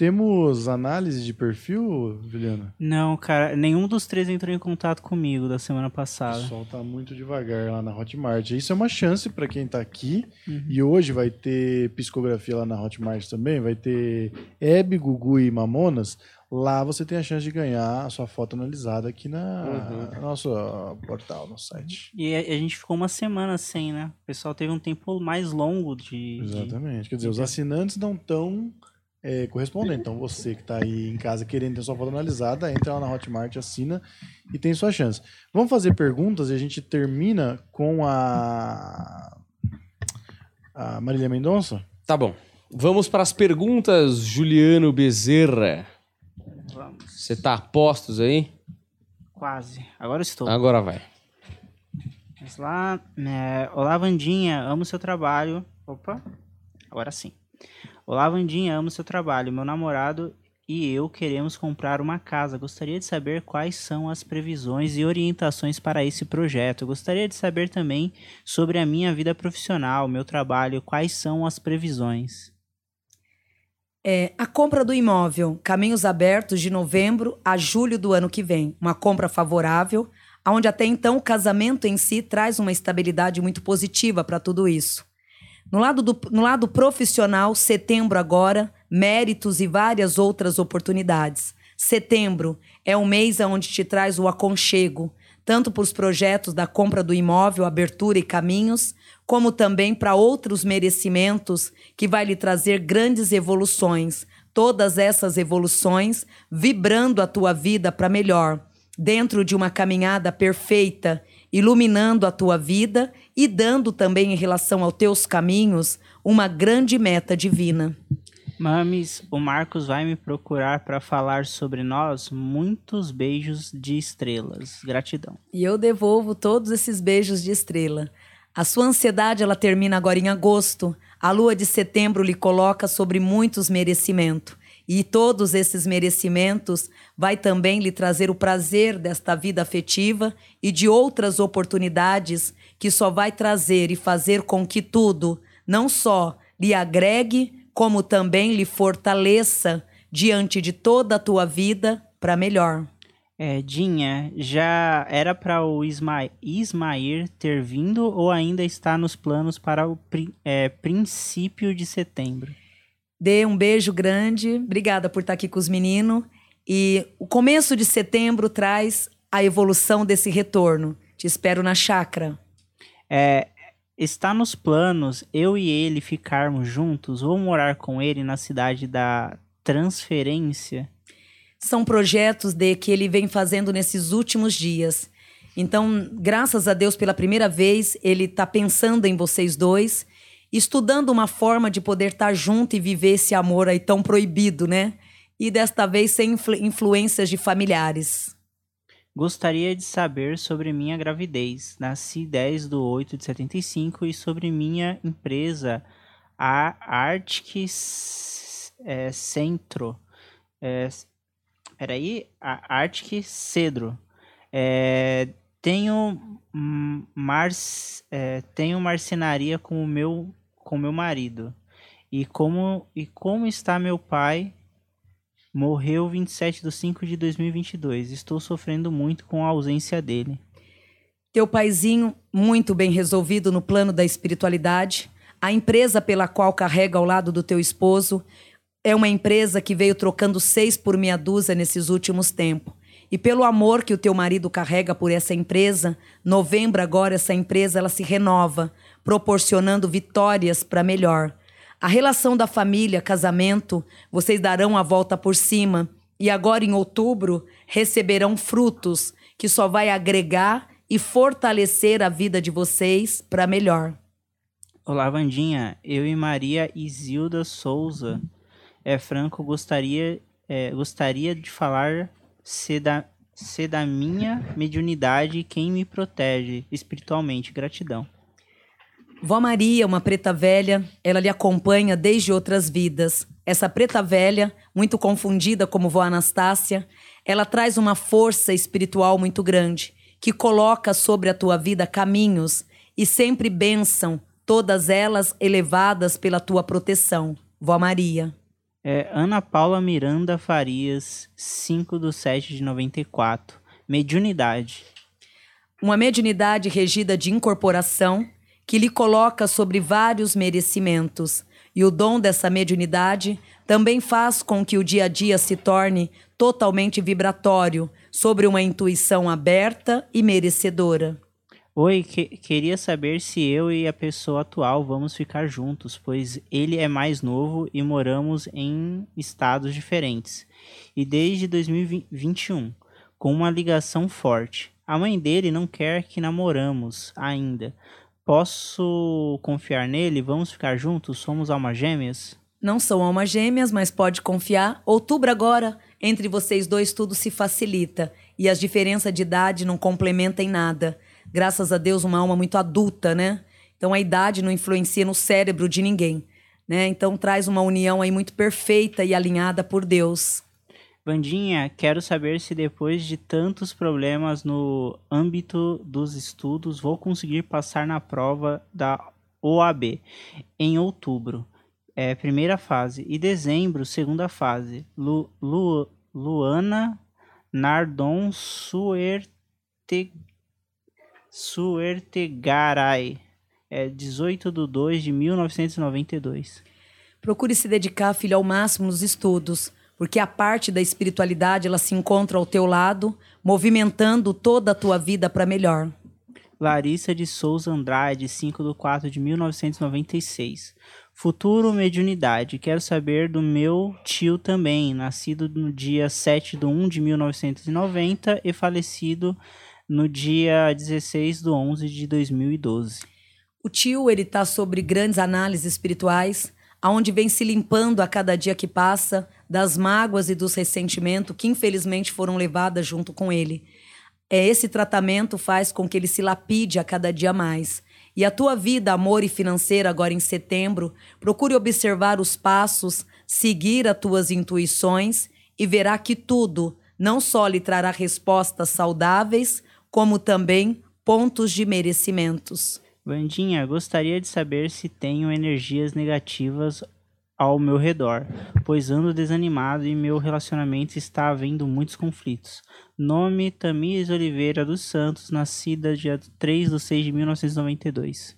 Temos análise de perfil, Juliana? Não, cara, nenhum dos três entrou em contato comigo da semana O passada. pessoal tá muito devagar lá na Hotmart. Isso é uma chance para quem tá aqui. Uhum. E hoje vai ter psicografia lá na Hotmart também. Vai ter Hebe, Gugu e Mamonas. Lá você tem a chance de ganhar a sua foto analisada aqui na Uhum. no nosso ó, portal, no site. E a, gente ficou uma semana sem, né? O pessoal teve um tempo mais longo de. de- Exatamente. Quer dizer, os assinantes não estão é, correspondendo. Então você que está aí em casa querendo ter sua foto analisada, entra lá na Hotmart, assina e tem sua chance. Vamos fazer perguntas e a gente termina com a, a Marília Mendonça? Tá bom. Vamos para as perguntas, Juliano Bezerra. Vamos. Você tá a postos aí? Quase. Agora estou. Agora vai. Vamos lá. É, Olá, Vandinha. Amo seu trabalho. Opa. Agora sim. Olá, Vandinha. Amo seu trabalho. Meu namorado e eu queremos comprar uma casa. Gostaria de saber quais são as previsões e orientações para esse projeto. Gostaria de saber também sobre a minha vida profissional, meu trabalho, quais são as previsões. É, a compra do imóvel, caminhos abertos de novembro a julho do ano que vem. Uma compra favorável, onde até então o casamento em si traz uma estabilidade muito positiva para tudo isso. No lado, do, no lado profissional, setembro agora, méritos e várias outras oportunidades. Setembro é um mês onde te traz o aconchego, tanto para os projetos da compra do imóvel, abertura e caminhos, como também para outros merecimentos que vai lhe trazer grandes evoluções. Todas essas evoluções vibrando a tua vida para melhor, dentro de uma caminhada perfeita iluminando a tua vida e dando também em relação aos teus caminhos uma grande meta divina. Mames, o Marcos vai me procurar para falar sobre nós. Muitos beijos de estrelas. Gratidão. E eu devolvo todos esses beijos de estrela. A sua ansiedade ela termina agora em agosto. A lua de setembro lhe coloca sobre muitos merecimentos. E todos esses merecimentos vai também lhe trazer o prazer desta vida afetiva e de outras oportunidades que só vai trazer e fazer com que tudo não só lhe agregue, como também lhe fortaleça diante de toda a tua vida para melhor. É, Dinha, já era para o Isma Ismair ter vindo ou ainda está nos planos para o é, princípio de setembro? Dê um beijo grande, obrigada por estar aqui com os meninos. E o começo de setembro traz a evolução desse retorno. Te espero na chácara. É, Está nos planos eu e ele ficarmos juntos ou morar com ele na cidade da transferência? São projetos de que ele vem fazendo nesses últimos dias. Então, graças a Deus, pela primeira vez, ele está pensando em vocês dois, estudando uma forma de poder estar tá junto e viver esse amor aí tão proibido, né? E desta vez sem influ influências de familiares. Gostaria de saber sobre minha gravidez. Nasci 10 de 8 de 75 e sobre minha empresa, a Arctic é, Centro. É, peraí, a Arctic Cedro. É, tenho, mar, é, tenho marcenaria com o meu, com meu marido. E como, e como está meu pai Morreu 27 de 5 de 2022. Estou sofrendo muito com a ausência dele. Teu paizinho, muito bem resolvido no plano da espiritualidade. A empresa pela qual carrega ao lado do teu esposo é uma empresa que veio trocando seis por meia dúzia nesses últimos tempos. E pelo amor que o teu marido carrega por essa empresa, novembro agora essa empresa ela se renova, proporcionando vitórias para melhor. A relação da família, casamento, vocês darão a volta por cima e agora em outubro receberão frutos que só vai agregar e fortalecer a vida de vocês para melhor. Olá, Vandinha. Eu e Maria Isilda Souza é Franco gostaria é, gostaria de falar se da, se da minha mediunidade quem me protege espiritualmente. Gratidão. Vó Maria, uma preta velha, ela lhe acompanha desde outras vidas. Essa preta velha, muito confundida como vó Anastácia, ela traz uma força espiritual muito grande, que coloca sobre a tua vida caminhos e sempre bênção, todas elas elevadas pela tua proteção. Vó Maria. É, Ana Paula Miranda Farias, 5 do 7 de 94. Mediunidade. Uma mediunidade regida de incorporação que lhe coloca sobre vários merecimentos. E o dom dessa mediunidade também faz com que o dia a dia se torne totalmente vibratório, sobre uma intuição aberta e merecedora. Oi, que queria saber se eu e a pessoa atual vamos ficar juntos, pois ele é mais novo e moramos em estados diferentes. E desde 2021, com uma ligação forte. A mãe dele não quer que namoramos ainda, Posso confiar nele? Vamos ficar juntos? Somos almas gêmeas? Não são almas gêmeas, mas pode confiar. Outubro agora, entre vocês dois tudo se facilita e as diferenças de idade não complementam em nada. Graças a Deus, uma alma muito adulta, né? Então a idade não influencia no cérebro de ninguém, né? Então traz uma união aí muito perfeita e alinhada por Deus. Vandinha, quero saber se depois de tantos problemas no âmbito dos estudos vou conseguir passar na prova da OAB em outubro, é, primeira fase, e dezembro, segunda fase. Lu, Lu, Luana Nardon Suerte, Suertegaray, é, 18 de 2 de 1992. Procure se dedicar, filho, ao máximo nos estudos porque a parte da espiritualidade ela se encontra ao teu lado, movimentando toda a tua vida para melhor. Larissa de Souza Andrade, 5 de 4 de 1996. Futuro mediunidade. Quero saber do meu tio também, nascido no dia 7 de 1 de 1990 e falecido no dia 16 de 11 de 2012. O tio, ele tá sobre grandes análises espirituais, aonde vem se limpando a cada dia que passa das mágoas e dos ressentimentos que infelizmente foram levadas junto com ele. É esse tratamento faz com que ele se lapide a cada dia mais. E a tua vida, amor e financeira, agora em setembro, procure observar os passos, seguir as tuas intuições e verá que tudo não só lhe trará respostas saudáveis, como também pontos de merecimentos. Vandinha, gostaria de saber se tenho energias negativas ao meu redor, pois ando desanimado e meu relacionamento está havendo muitos conflitos. Nome Tamires Oliveira dos Santos, nascida dia 3 de 6 de 1992.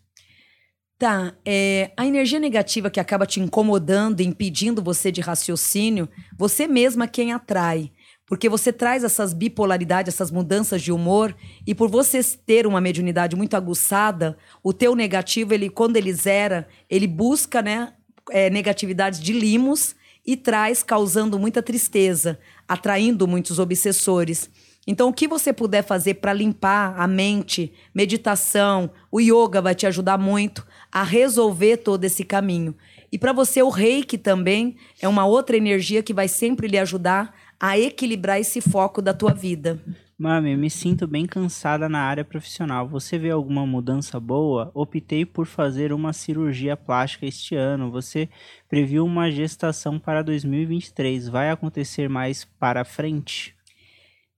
Tá, é, a energia negativa que acaba te incomodando, impedindo você de raciocínio, você mesma quem atrai. Porque você traz essas bipolaridades, essas mudanças de humor, e por você ter uma mediunidade muito aguçada, o teu negativo, ele quando ele zera, ele busca, né, é, negatividades de limos e traz causando muita tristeza, atraindo muitos obsessores. Então, o que você puder fazer para limpar a mente, meditação, o yoga vai te ajudar muito a resolver todo esse caminho. E para você, o reiki também é uma outra energia que vai sempre lhe ajudar a equilibrar esse foco da tua vida. Mami, me sinto bem cansada na área profissional. Você vê alguma mudança boa? Optei por fazer uma cirurgia plástica este ano. Você previu uma gestação para 2023. Vai acontecer mais para frente?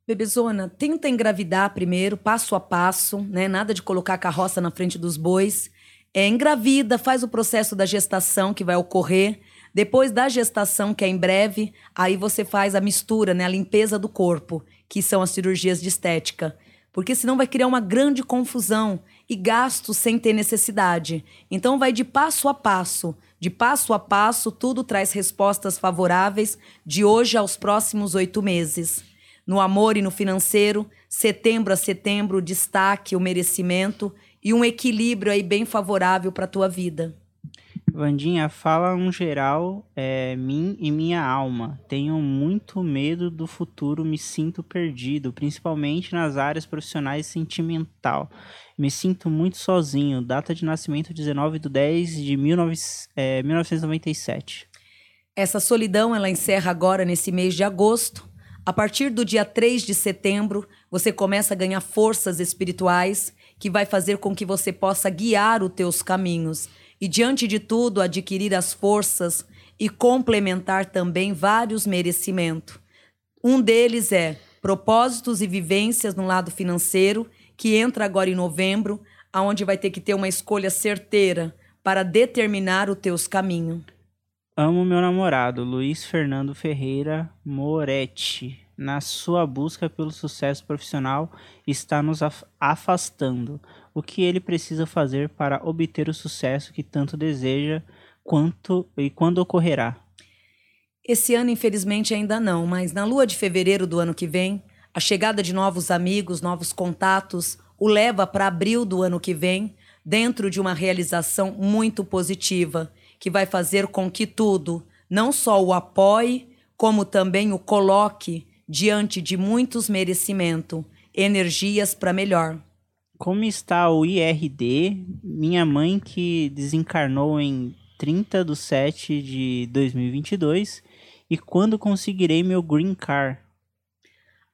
Bebezona, tenta engravidar primeiro, passo a passo, né? Nada de colocar a carroça na frente dos bois. É, engravida, faz o processo da gestação que vai ocorrer. Depois da gestação, que é em breve, aí você faz a mistura, né? A limpeza do corpo, que são as cirurgias de estética. Porque senão vai criar uma grande confusão e gastos sem ter necessidade. Então vai de passo a passo. De passo a passo, tudo traz respostas favoráveis de hoje aos próximos oito meses no amor e no financeiro, setembro a setembro, o destaque, o merecimento e um equilíbrio aí bem favorável para a tua vida. Vandinha, fala um geral, é, mim e minha alma. Tenho muito medo do futuro, me sinto perdido, principalmente nas áreas profissionais e sentimental. Me sinto muito sozinho. Data de nascimento 19 de 10 de 19, é, 1997. Essa solidão ela encerra agora nesse mês de agosto, a partir do dia 3 de setembro, você começa a ganhar forças espirituais que vai fazer com que você possa guiar os teus caminhos e diante de tudo adquirir as forças e complementar também vários merecimentos. Um deles é propósitos e vivências no lado financeiro, que entra agora em novembro, aonde vai ter que ter uma escolha certeira para determinar os teus caminhos. Amo meu namorado, Luiz Fernando Ferreira Moretti. Na sua busca pelo sucesso profissional, está nos afastando. O que ele precisa fazer para obter o sucesso que tanto deseja, quanto e quando ocorrerá? Esse ano, infelizmente, ainda não, mas na lua de fevereiro do ano que vem, a chegada de novos amigos, novos contatos, o leva para abril do ano que vem, dentro de uma realização muito positiva que vai fazer com que tudo, não só o apoie, como também o coloque diante de muitos merecimentos, energias para melhor. Como está o IRD? Minha mãe que desencarnou em 30 de 7 de 2022 e quando conseguirei meu green car?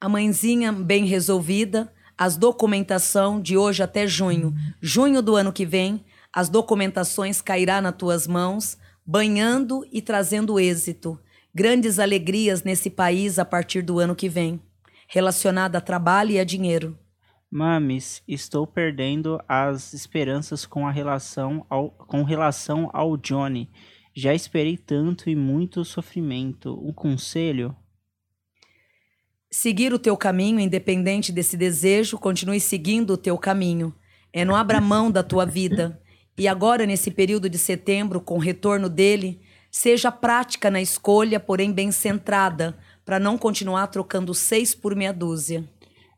A mãezinha bem resolvida, as documentação de hoje até junho. Junho do ano que vem, as documentações cairá nas tuas mãos, banhando e trazendo êxito, grandes alegrias nesse país a partir do ano que vem, relacionada a trabalho e a dinheiro. Mames, estou perdendo as esperanças com a relação ao, com relação ao Johnny. Já esperei tanto e muito sofrimento. Um conselho? Seguir o teu caminho, independente desse desejo, continue seguindo o teu caminho. É não abra mão da tua vida. E agora, nesse período de setembro, com o retorno dele, seja prática na escolha, porém bem centrada, para não continuar trocando seis por meia dúzia.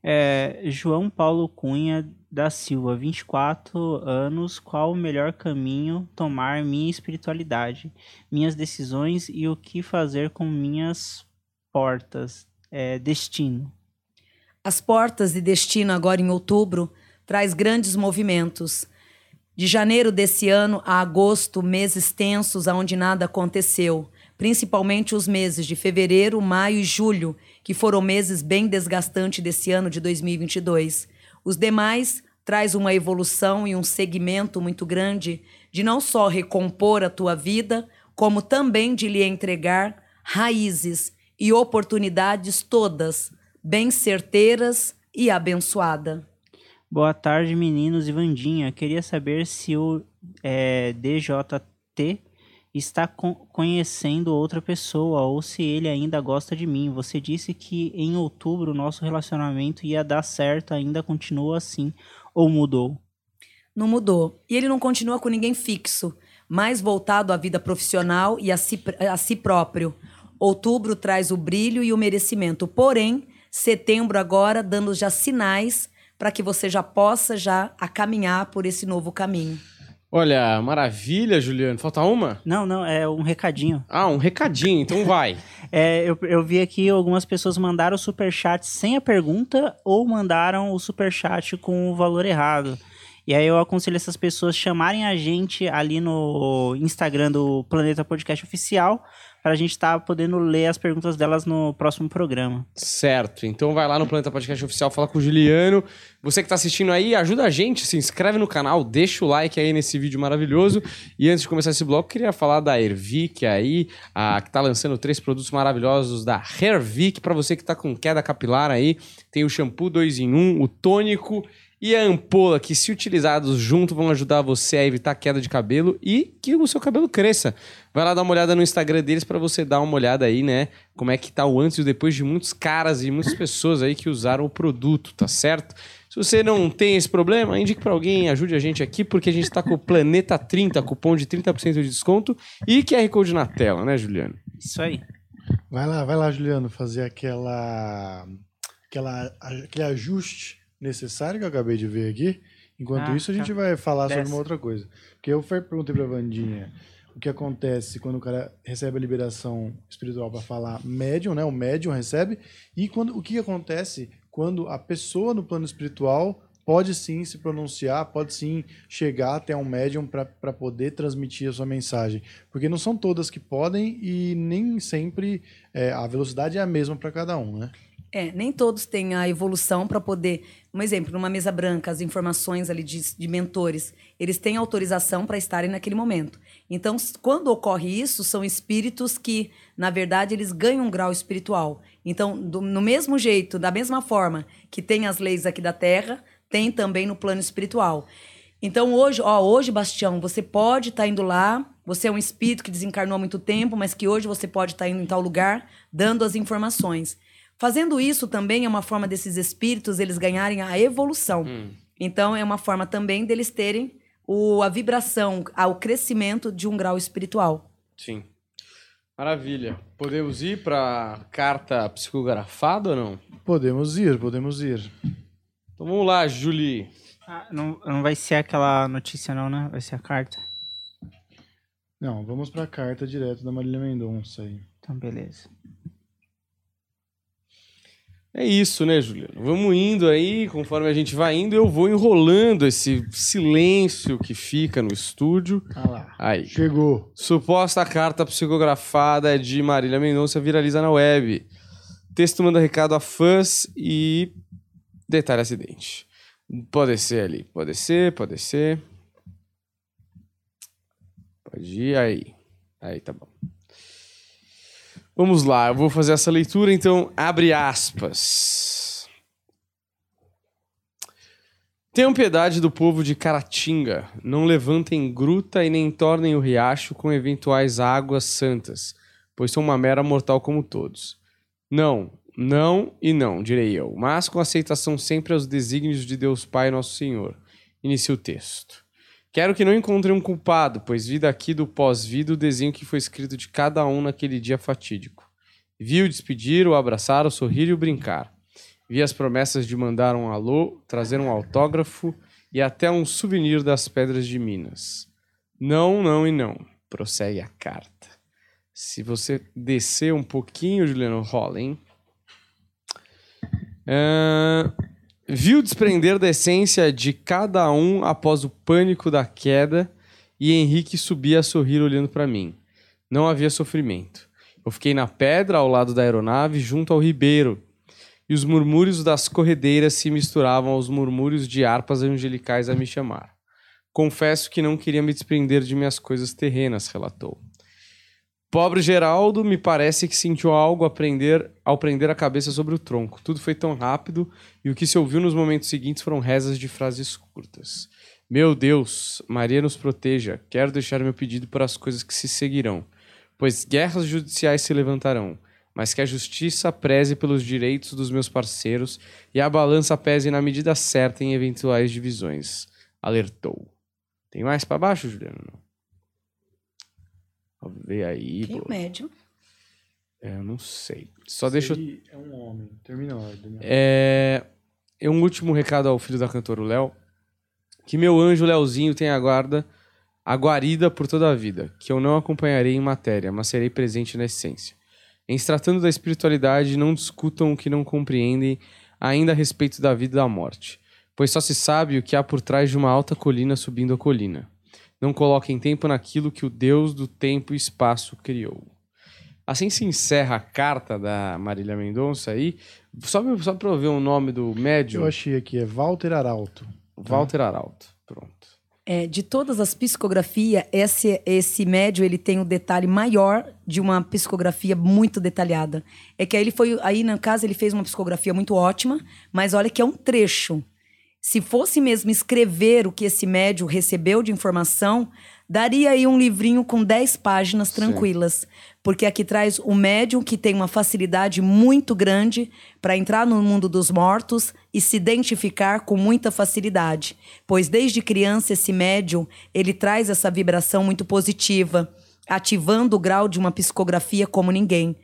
É, João Paulo Cunha da Silva, 24 anos. Qual o melhor caminho tomar minha espiritualidade, minhas decisões e o que fazer com minhas portas? É, destino. As portas de destino, agora em outubro, traz grandes movimentos. De janeiro desse ano a agosto, meses tensos onde nada aconteceu, principalmente os meses de fevereiro, maio e julho, que foram meses bem desgastantes desse ano de 2022. Os demais traz uma evolução e um segmento muito grande de não só recompor a tua vida, como também de lhe entregar raízes e oportunidades todas bem certeiras e abençoada. Boa tarde, meninos e Vandinha. Queria saber se o é, DJT está co conhecendo outra pessoa ou se ele ainda gosta de mim. Você disse que em outubro o nosso relacionamento ia dar certo, ainda continua assim ou mudou? Não mudou. E ele não continua com ninguém fixo, mais voltado à vida profissional e a si, a si próprio. Outubro traz o brilho e o merecimento, porém, setembro agora dando já sinais para que você já possa já a caminhar por esse novo caminho. Olha, maravilha, Juliano. Falta uma? Não, não, é um recadinho. Ah, um recadinho, então vai. [LAUGHS] é, eu, eu vi aqui algumas pessoas mandaram o superchat sem a pergunta ou mandaram o superchat com o valor errado. E aí eu aconselho essas pessoas chamarem a gente ali no Instagram do Planeta Podcast Oficial para a gente estar tá podendo ler as perguntas delas no próximo programa. Certo. Então vai lá no Planeta Podcast Oficial, fala com o Juliano. Você que está assistindo aí, ajuda a gente, se inscreve no canal, deixa o like aí nesse vídeo maravilhoso. E antes de começar esse bloco, queria falar da Ervic aí, a, que está lançando três produtos maravilhosos da Hairvic para você que está com queda capilar aí. Tem o shampoo 2 em 1, um, o tônico e a ampola, que se utilizados junto vão ajudar você a evitar queda de cabelo e que o seu cabelo cresça. Vai lá dar uma olhada no Instagram deles para você dar uma olhada aí, né? Como é que tá o antes e o depois de muitos caras e muitas pessoas aí que usaram o produto, tá certo? Se você não tem esse problema, indique para alguém, ajude a gente aqui, porque a gente está com o Planeta 30, cupom de 30% de desconto e QR Code na tela, né, Juliano? Isso aí. Vai lá, vai lá, Juliano, fazer aquela, aquela aquele ajuste necessário que eu acabei de ver aqui. Enquanto ah, isso, a gente tá. vai falar Desce. sobre uma outra coisa. Porque eu perguntei pra Vandinha o que acontece quando o cara recebe a liberação espiritual para falar médium, né? O médium recebe. E quando, o que acontece quando a pessoa no plano espiritual pode sim se pronunciar, pode sim chegar até um médium para poder transmitir a sua mensagem. Porque não são todas que podem e nem sempre é, a velocidade é a mesma para cada um, né? É, nem todos têm a evolução para poder. Um exemplo, numa mesa branca, as informações ali de, de mentores, eles têm autorização para estarem naquele momento. Então, quando ocorre isso, são espíritos que, na verdade, eles ganham um grau espiritual. Então, do, no mesmo jeito, da mesma forma que tem as leis aqui da Terra, tem também no plano espiritual. Então, hoje, ó, hoje, Bastião, você pode estar tá indo lá, você é um espírito que desencarnou há muito tempo, mas que hoje você pode estar tá indo em tal lugar, dando as informações. Fazendo isso também é uma forma desses espíritos eles ganharem a evolução. Hum. Então é uma forma também deles terem o, a vibração, o crescimento de um grau espiritual. Sim. Maravilha. Podemos ir para carta psicografada ou não? Podemos ir, podemos ir. Então vamos lá, Julie. Ah, não, não vai ser aquela notícia não, né? Vai ser a carta. Não, vamos para a carta direto da Marília Mendonça aí. Então, beleza. É isso, né, Juliano? Vamos indo aí, conforme a gente vai indo, eu vou enrolando esse silêncio que fica no estúdio. Ah lá. Aí. Chegou. Suposta carta psicografada de Marília Mendonça viraliza na web. Texto manda recado a fãs e detalhe acidente. Pode ser ali, pode ser, pode ser. Pode ir aí. Aí tá bom. Vamos lá, eu vou fazer essa leitura, então abre aspas. Tenham piedade do povo de Caratinga, não levantem gruta e nem tornem o riacho com eventuais águas santas, pois são uma mera mortal como todos. Não, não e não, direi eu, mas com aceitação sempre aos desígnios de Deus Pai Nosso Senhor. Inicia o texto. Quero que não encontrem um culpado, pois vi daqui do pós-vida o desenho que foi escrito de cada um naquele dia fatídico. Vi o despedir, o abraçar, o sorrir e o brincar. Vi as promessas de mandar um alô, trazer um autógrafo e até um souvenir das pedras de Minas. Não, não e não. Prossegue a carta. Se você descer um pouquinho, Juliano, rola, hein? Viu desprender da essência de cada um após o pânico da queda e Henrique subia a sorrir olhando para mim. Não havia sofrimento. Eu fiquei na pedra ao lado da aeronave, junto ao ribeiro, e os murmúrios das corredeiras se misturavam aos murmúrios de harpas angelicais a me chamar. Confesso que não queria me desprender de minhas coisas terrenas, relatou. Pobre Geraldo, me parece que sentiu algo aprender, ao prender a cabeça sobre o tronco. Tudo foi tão rápido e o que se ouviu nos momentos seguintes foram rezas de frases curtas. Meu Deus, Maria nos proteja. Quero deixar meu pedido para as coisas que se seguirão, pois guerras judiciais se levantarão, mas que a justiça preze pelos direitos dos meus parceiros e a balança pese na medida certa em eventuais divisões. Alertou. Tem mais para baixo, Juliano? Ver aí. Quem é pô. médium? É, eu não sei. Só deixa eu É um homem. Termina a ordem. É, é um último recado ao filho da cantora, o Léo. Que meu anjo Léozinho tenha a guarda, a guarida por toda a vida. Que eu não acompanharei em matéria, mas serei presente na essência. Em se tratando da espiritualidade, não discutam o que não compreendem ainda a respeito da vida e da morte. Pois só se sabe o que há por trás de uma alta colina subindo a colina. Não coloquem tempo naquilo que o Deus do tempo e espaço criou. Assim se encerra a carta da Marília Mendonça aí. Só, só pra eu ver o nome do médium. Eu achei aqui, é Walter Arauto. Walter Arauto. Pronto. É, de todas as psicografias, esse, esse médio ele tem o detalhe maior de uma psicografia muito detalhada. É que aí ele foi, aí na casa ele fez uma psicografia muito ótima, mas olha que é um trecho. Se fosse mesmo escrever o que esse médio recebeu de informação, daria aí um livrinho com 10 páginas tranquilas. Porque aqui traz o médium que tem uma facilidade muito grande para entrar no mundo dos mortos e se identificar com muita facilidade. Pois desde criança esse médium, ele traz essa vibração muito positiva, ativando o grau de uma psicografia como ninguém.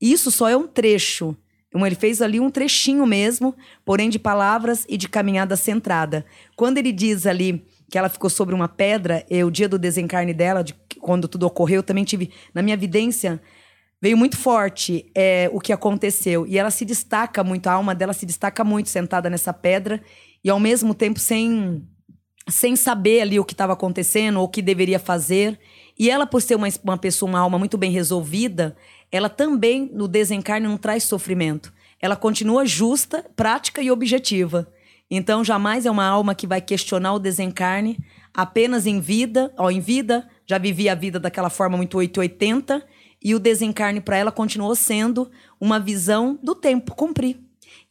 Isso só é um trecho. Então, ele fez ali um trechinho mesmo, porém de palavras e de caminhada centrada. Quando ele diz ali que ela ficou sobre uma pedra, é o dia do desencarne dela, de, quando tudo ocorreu, eu também tive, na minha evidência, veio muito forte é, o que aconteceu. E ela se destaca muito, a alma dela se destaca muito sentada nessa pedra, e ao mesmo tempo sem, sem saber ali o que estava acontecendo, ou o que deveria fazer. E ela, por ser uma, uma pessoa, uma alma muito bem resolvida, ela também, no desencarne, não traz sofrimento. Ela continua justa, prática e objetiva. Então, jamais é uma alma que vai questionar o desencarne apenas em vida. Ó, em vida, já vivia a vida daquela forma muito 880, e o desencarne para ela continuou sendo uma visão do tempo, cumprir.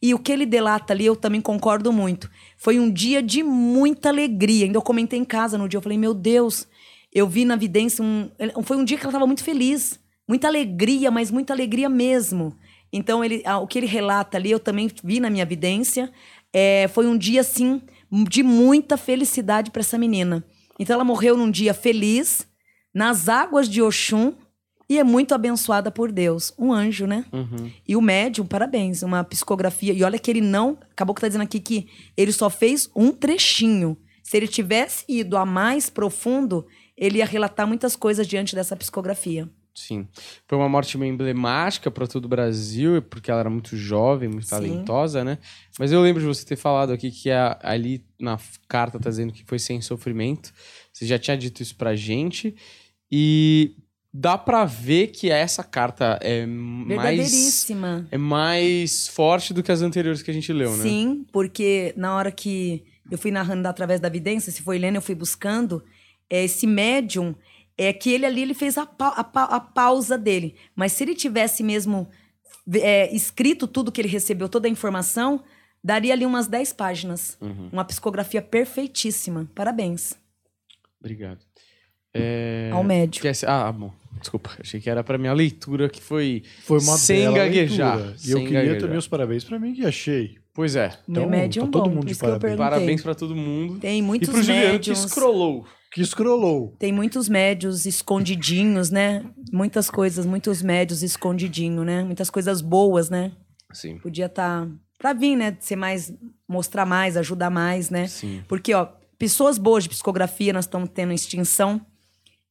E o que ele delata ali, eu também concordo muito. Foi um dia de muita alegria. Ainda eu comentei em casa no dia, eu falei, meu Deus, eu vi na vidência um. Foi um dia que ela estava muito feliz muita alegria, mas muita alegria mesmo. Então, ele, o que ele relata ali, eu também vi na minha evidência, é, foi um dia, assim, de muita felicidade para essa menina. Então, ela morreu num dia feliz, nas águas de Oxum, e é muito abençoada por Deus. Um anjo, né? Uhum. E o médium, parabéns, uma psicografia. E olha que ele não. Acabou que tá dizendo aqui que ele só fez um trechinho. Se ele tivesse ido a mais profundo, ele ia relatar muitas coisas diante dessa psicografia. Sim. Foi uma morte meio emblemática para todo o Brasil, porque ela era muito jovem, muito Sim. talentosa, né? Mas eu lembro de você ter falado aqui que a- ali na carta tá dizendo que foi sem sofrimento. Você já tinha dito isso pra gente. E dá pra ver que essa carta é mais, é mais forte do que as anteriores que a gente leu, né? Sim, porque na hora que eu fui narrando através da evidência, se foi lendo, eu fui buscando, é, esse médium, é que ele ali ele fez a, pa- a pa- a pausa dele. Mas se ele tivesse mesmo é, escrito tudo que ele recebeu, toda a informação, daria ali umas 10 páginas. Uhum. Uma psicografia perfeitíssima. Parabéns Obrigado. É... ao médium. Quer ser- Ah, bom. Desculpa, achei que era pra minha leitura que foi. Foi uma Sem bela gaguejar, leitura. E eu queria gaguejar. também os parabéns pra mim que achei. Pois é. Meu Então, médium tá todo bom, mundo de parabéns. Parabéns pra todo mundo. Tem muitos e pro Juliano que médiums. scrollou. Que escrolou. Tem muitos médios escondidinhos, né? Muitas coisas, muitos médios escondidinhos, né? Muitas coisas boas, né? Sim. Podia estar pra vir, né? Ser mais, mostrar mais, ajudar mais, né? Sim. Porque, ó, pessoas boas de psicografia nós estamos tendo extinção.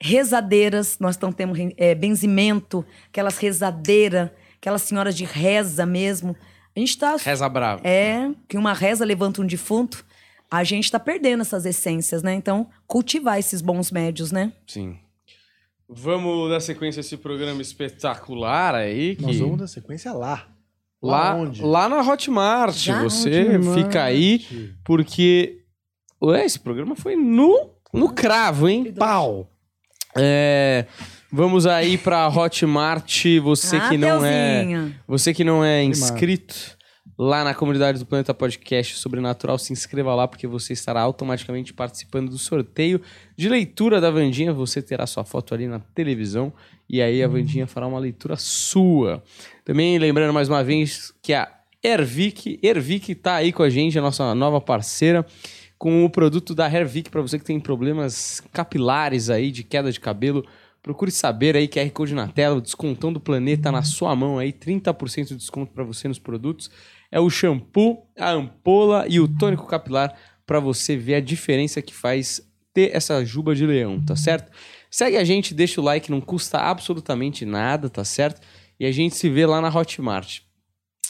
Rezadeiras, nós estamos tendo é, benzimento, aquelas rezadeiras, aquelas senhoras de reza mesmo. A gente tá. Reza brava. É, que uma reza levanta um defunto. A gente tá perdendo essas essências, né? Então, cultivar esses bons médios, né? Sim. Vamos dar sequência a esse programa espetacular aí. Que... Nós vamos dar sequência lá. Lá, onde? lá na Hotmart. Já? Você Hotmart. fica aí, porque ué, esse programa foi no, no cravo, hein? Pau! É, vamos aí pra Hotmart. Você Ah, que não é. Telzinha. Você que não é inscrito lá na comunidade do Planeta Podcast Sobrenatural, se inscreva lá porque você estará automaticamente participando do sorteio de leitura da Vandinha. Você terá sua foto ali na televisão e aí a Vandinha fará uma leitura sua. Também lembrando mais uma vez que a Ervic, Ervic tá aí com a gente, a nossa nova parceira, com o produto da Hervic para você que tem problemas capilares aí de queda de cabelo. Procure saber aí, QR Code na tela, o descontão do planeta na sua mão aí, 30% de desconto para você nos produtos. É o shampoo, a ampola e o tônico capilar para você ver a diferença que faz ter essa juba de leão, tá certo? Segue a gente, deixa o like, não custa absolutamente nada, tá certo? E a gente se vê lá na Hotmart.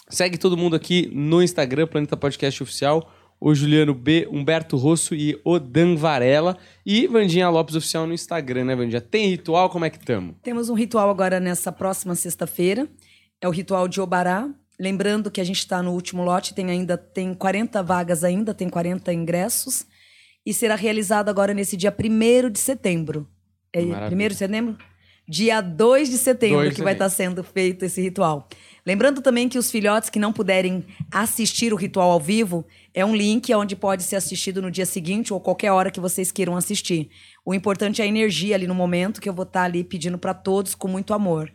Segue todo mundo aqui no Instagram, Planeta Podcast Oficial, o Juliano B, Humberto Rosso e o Dan Varela. E Vandinha Lopes Oficial no Instagram, né, Vandinha? Tem ritual? Como é que tamo? Temos um ritual agora nessa próxima sexta-feira. É o ritual de Obará. Lembrando que a gente está no último lote, tem ainda tem 40 vagas ainda, tem 40 ingressos. E será realizado agora nesse dia 1 de setembro. É Maravilha. 1 de setembro? Dia 2 de setembro 2 de que vai estar sendo feito esse ritual. Lembrando também que os filhotes que não puderem assistir o ritual ao vivo, é um link onde pode ser assistido no dia seguinte ou qualquer hora que vocês queiram assistir. O importante é a energia ali no momento, que eu vou estar ali pedindo para todos com muito amor.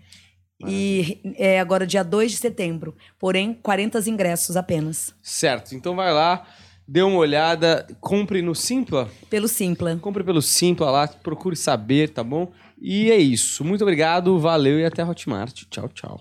E é agora dia 2 de setembro, porém 40 ingressos apenas, Certo, então vai lá, dê uma olhada, compre no Simpla, pelo Simpla. compre pelo Simpla lá, procure saber, tá bom? E é isso. Muito obrigado, valeu e até a Hotmart. Tchau, tchau.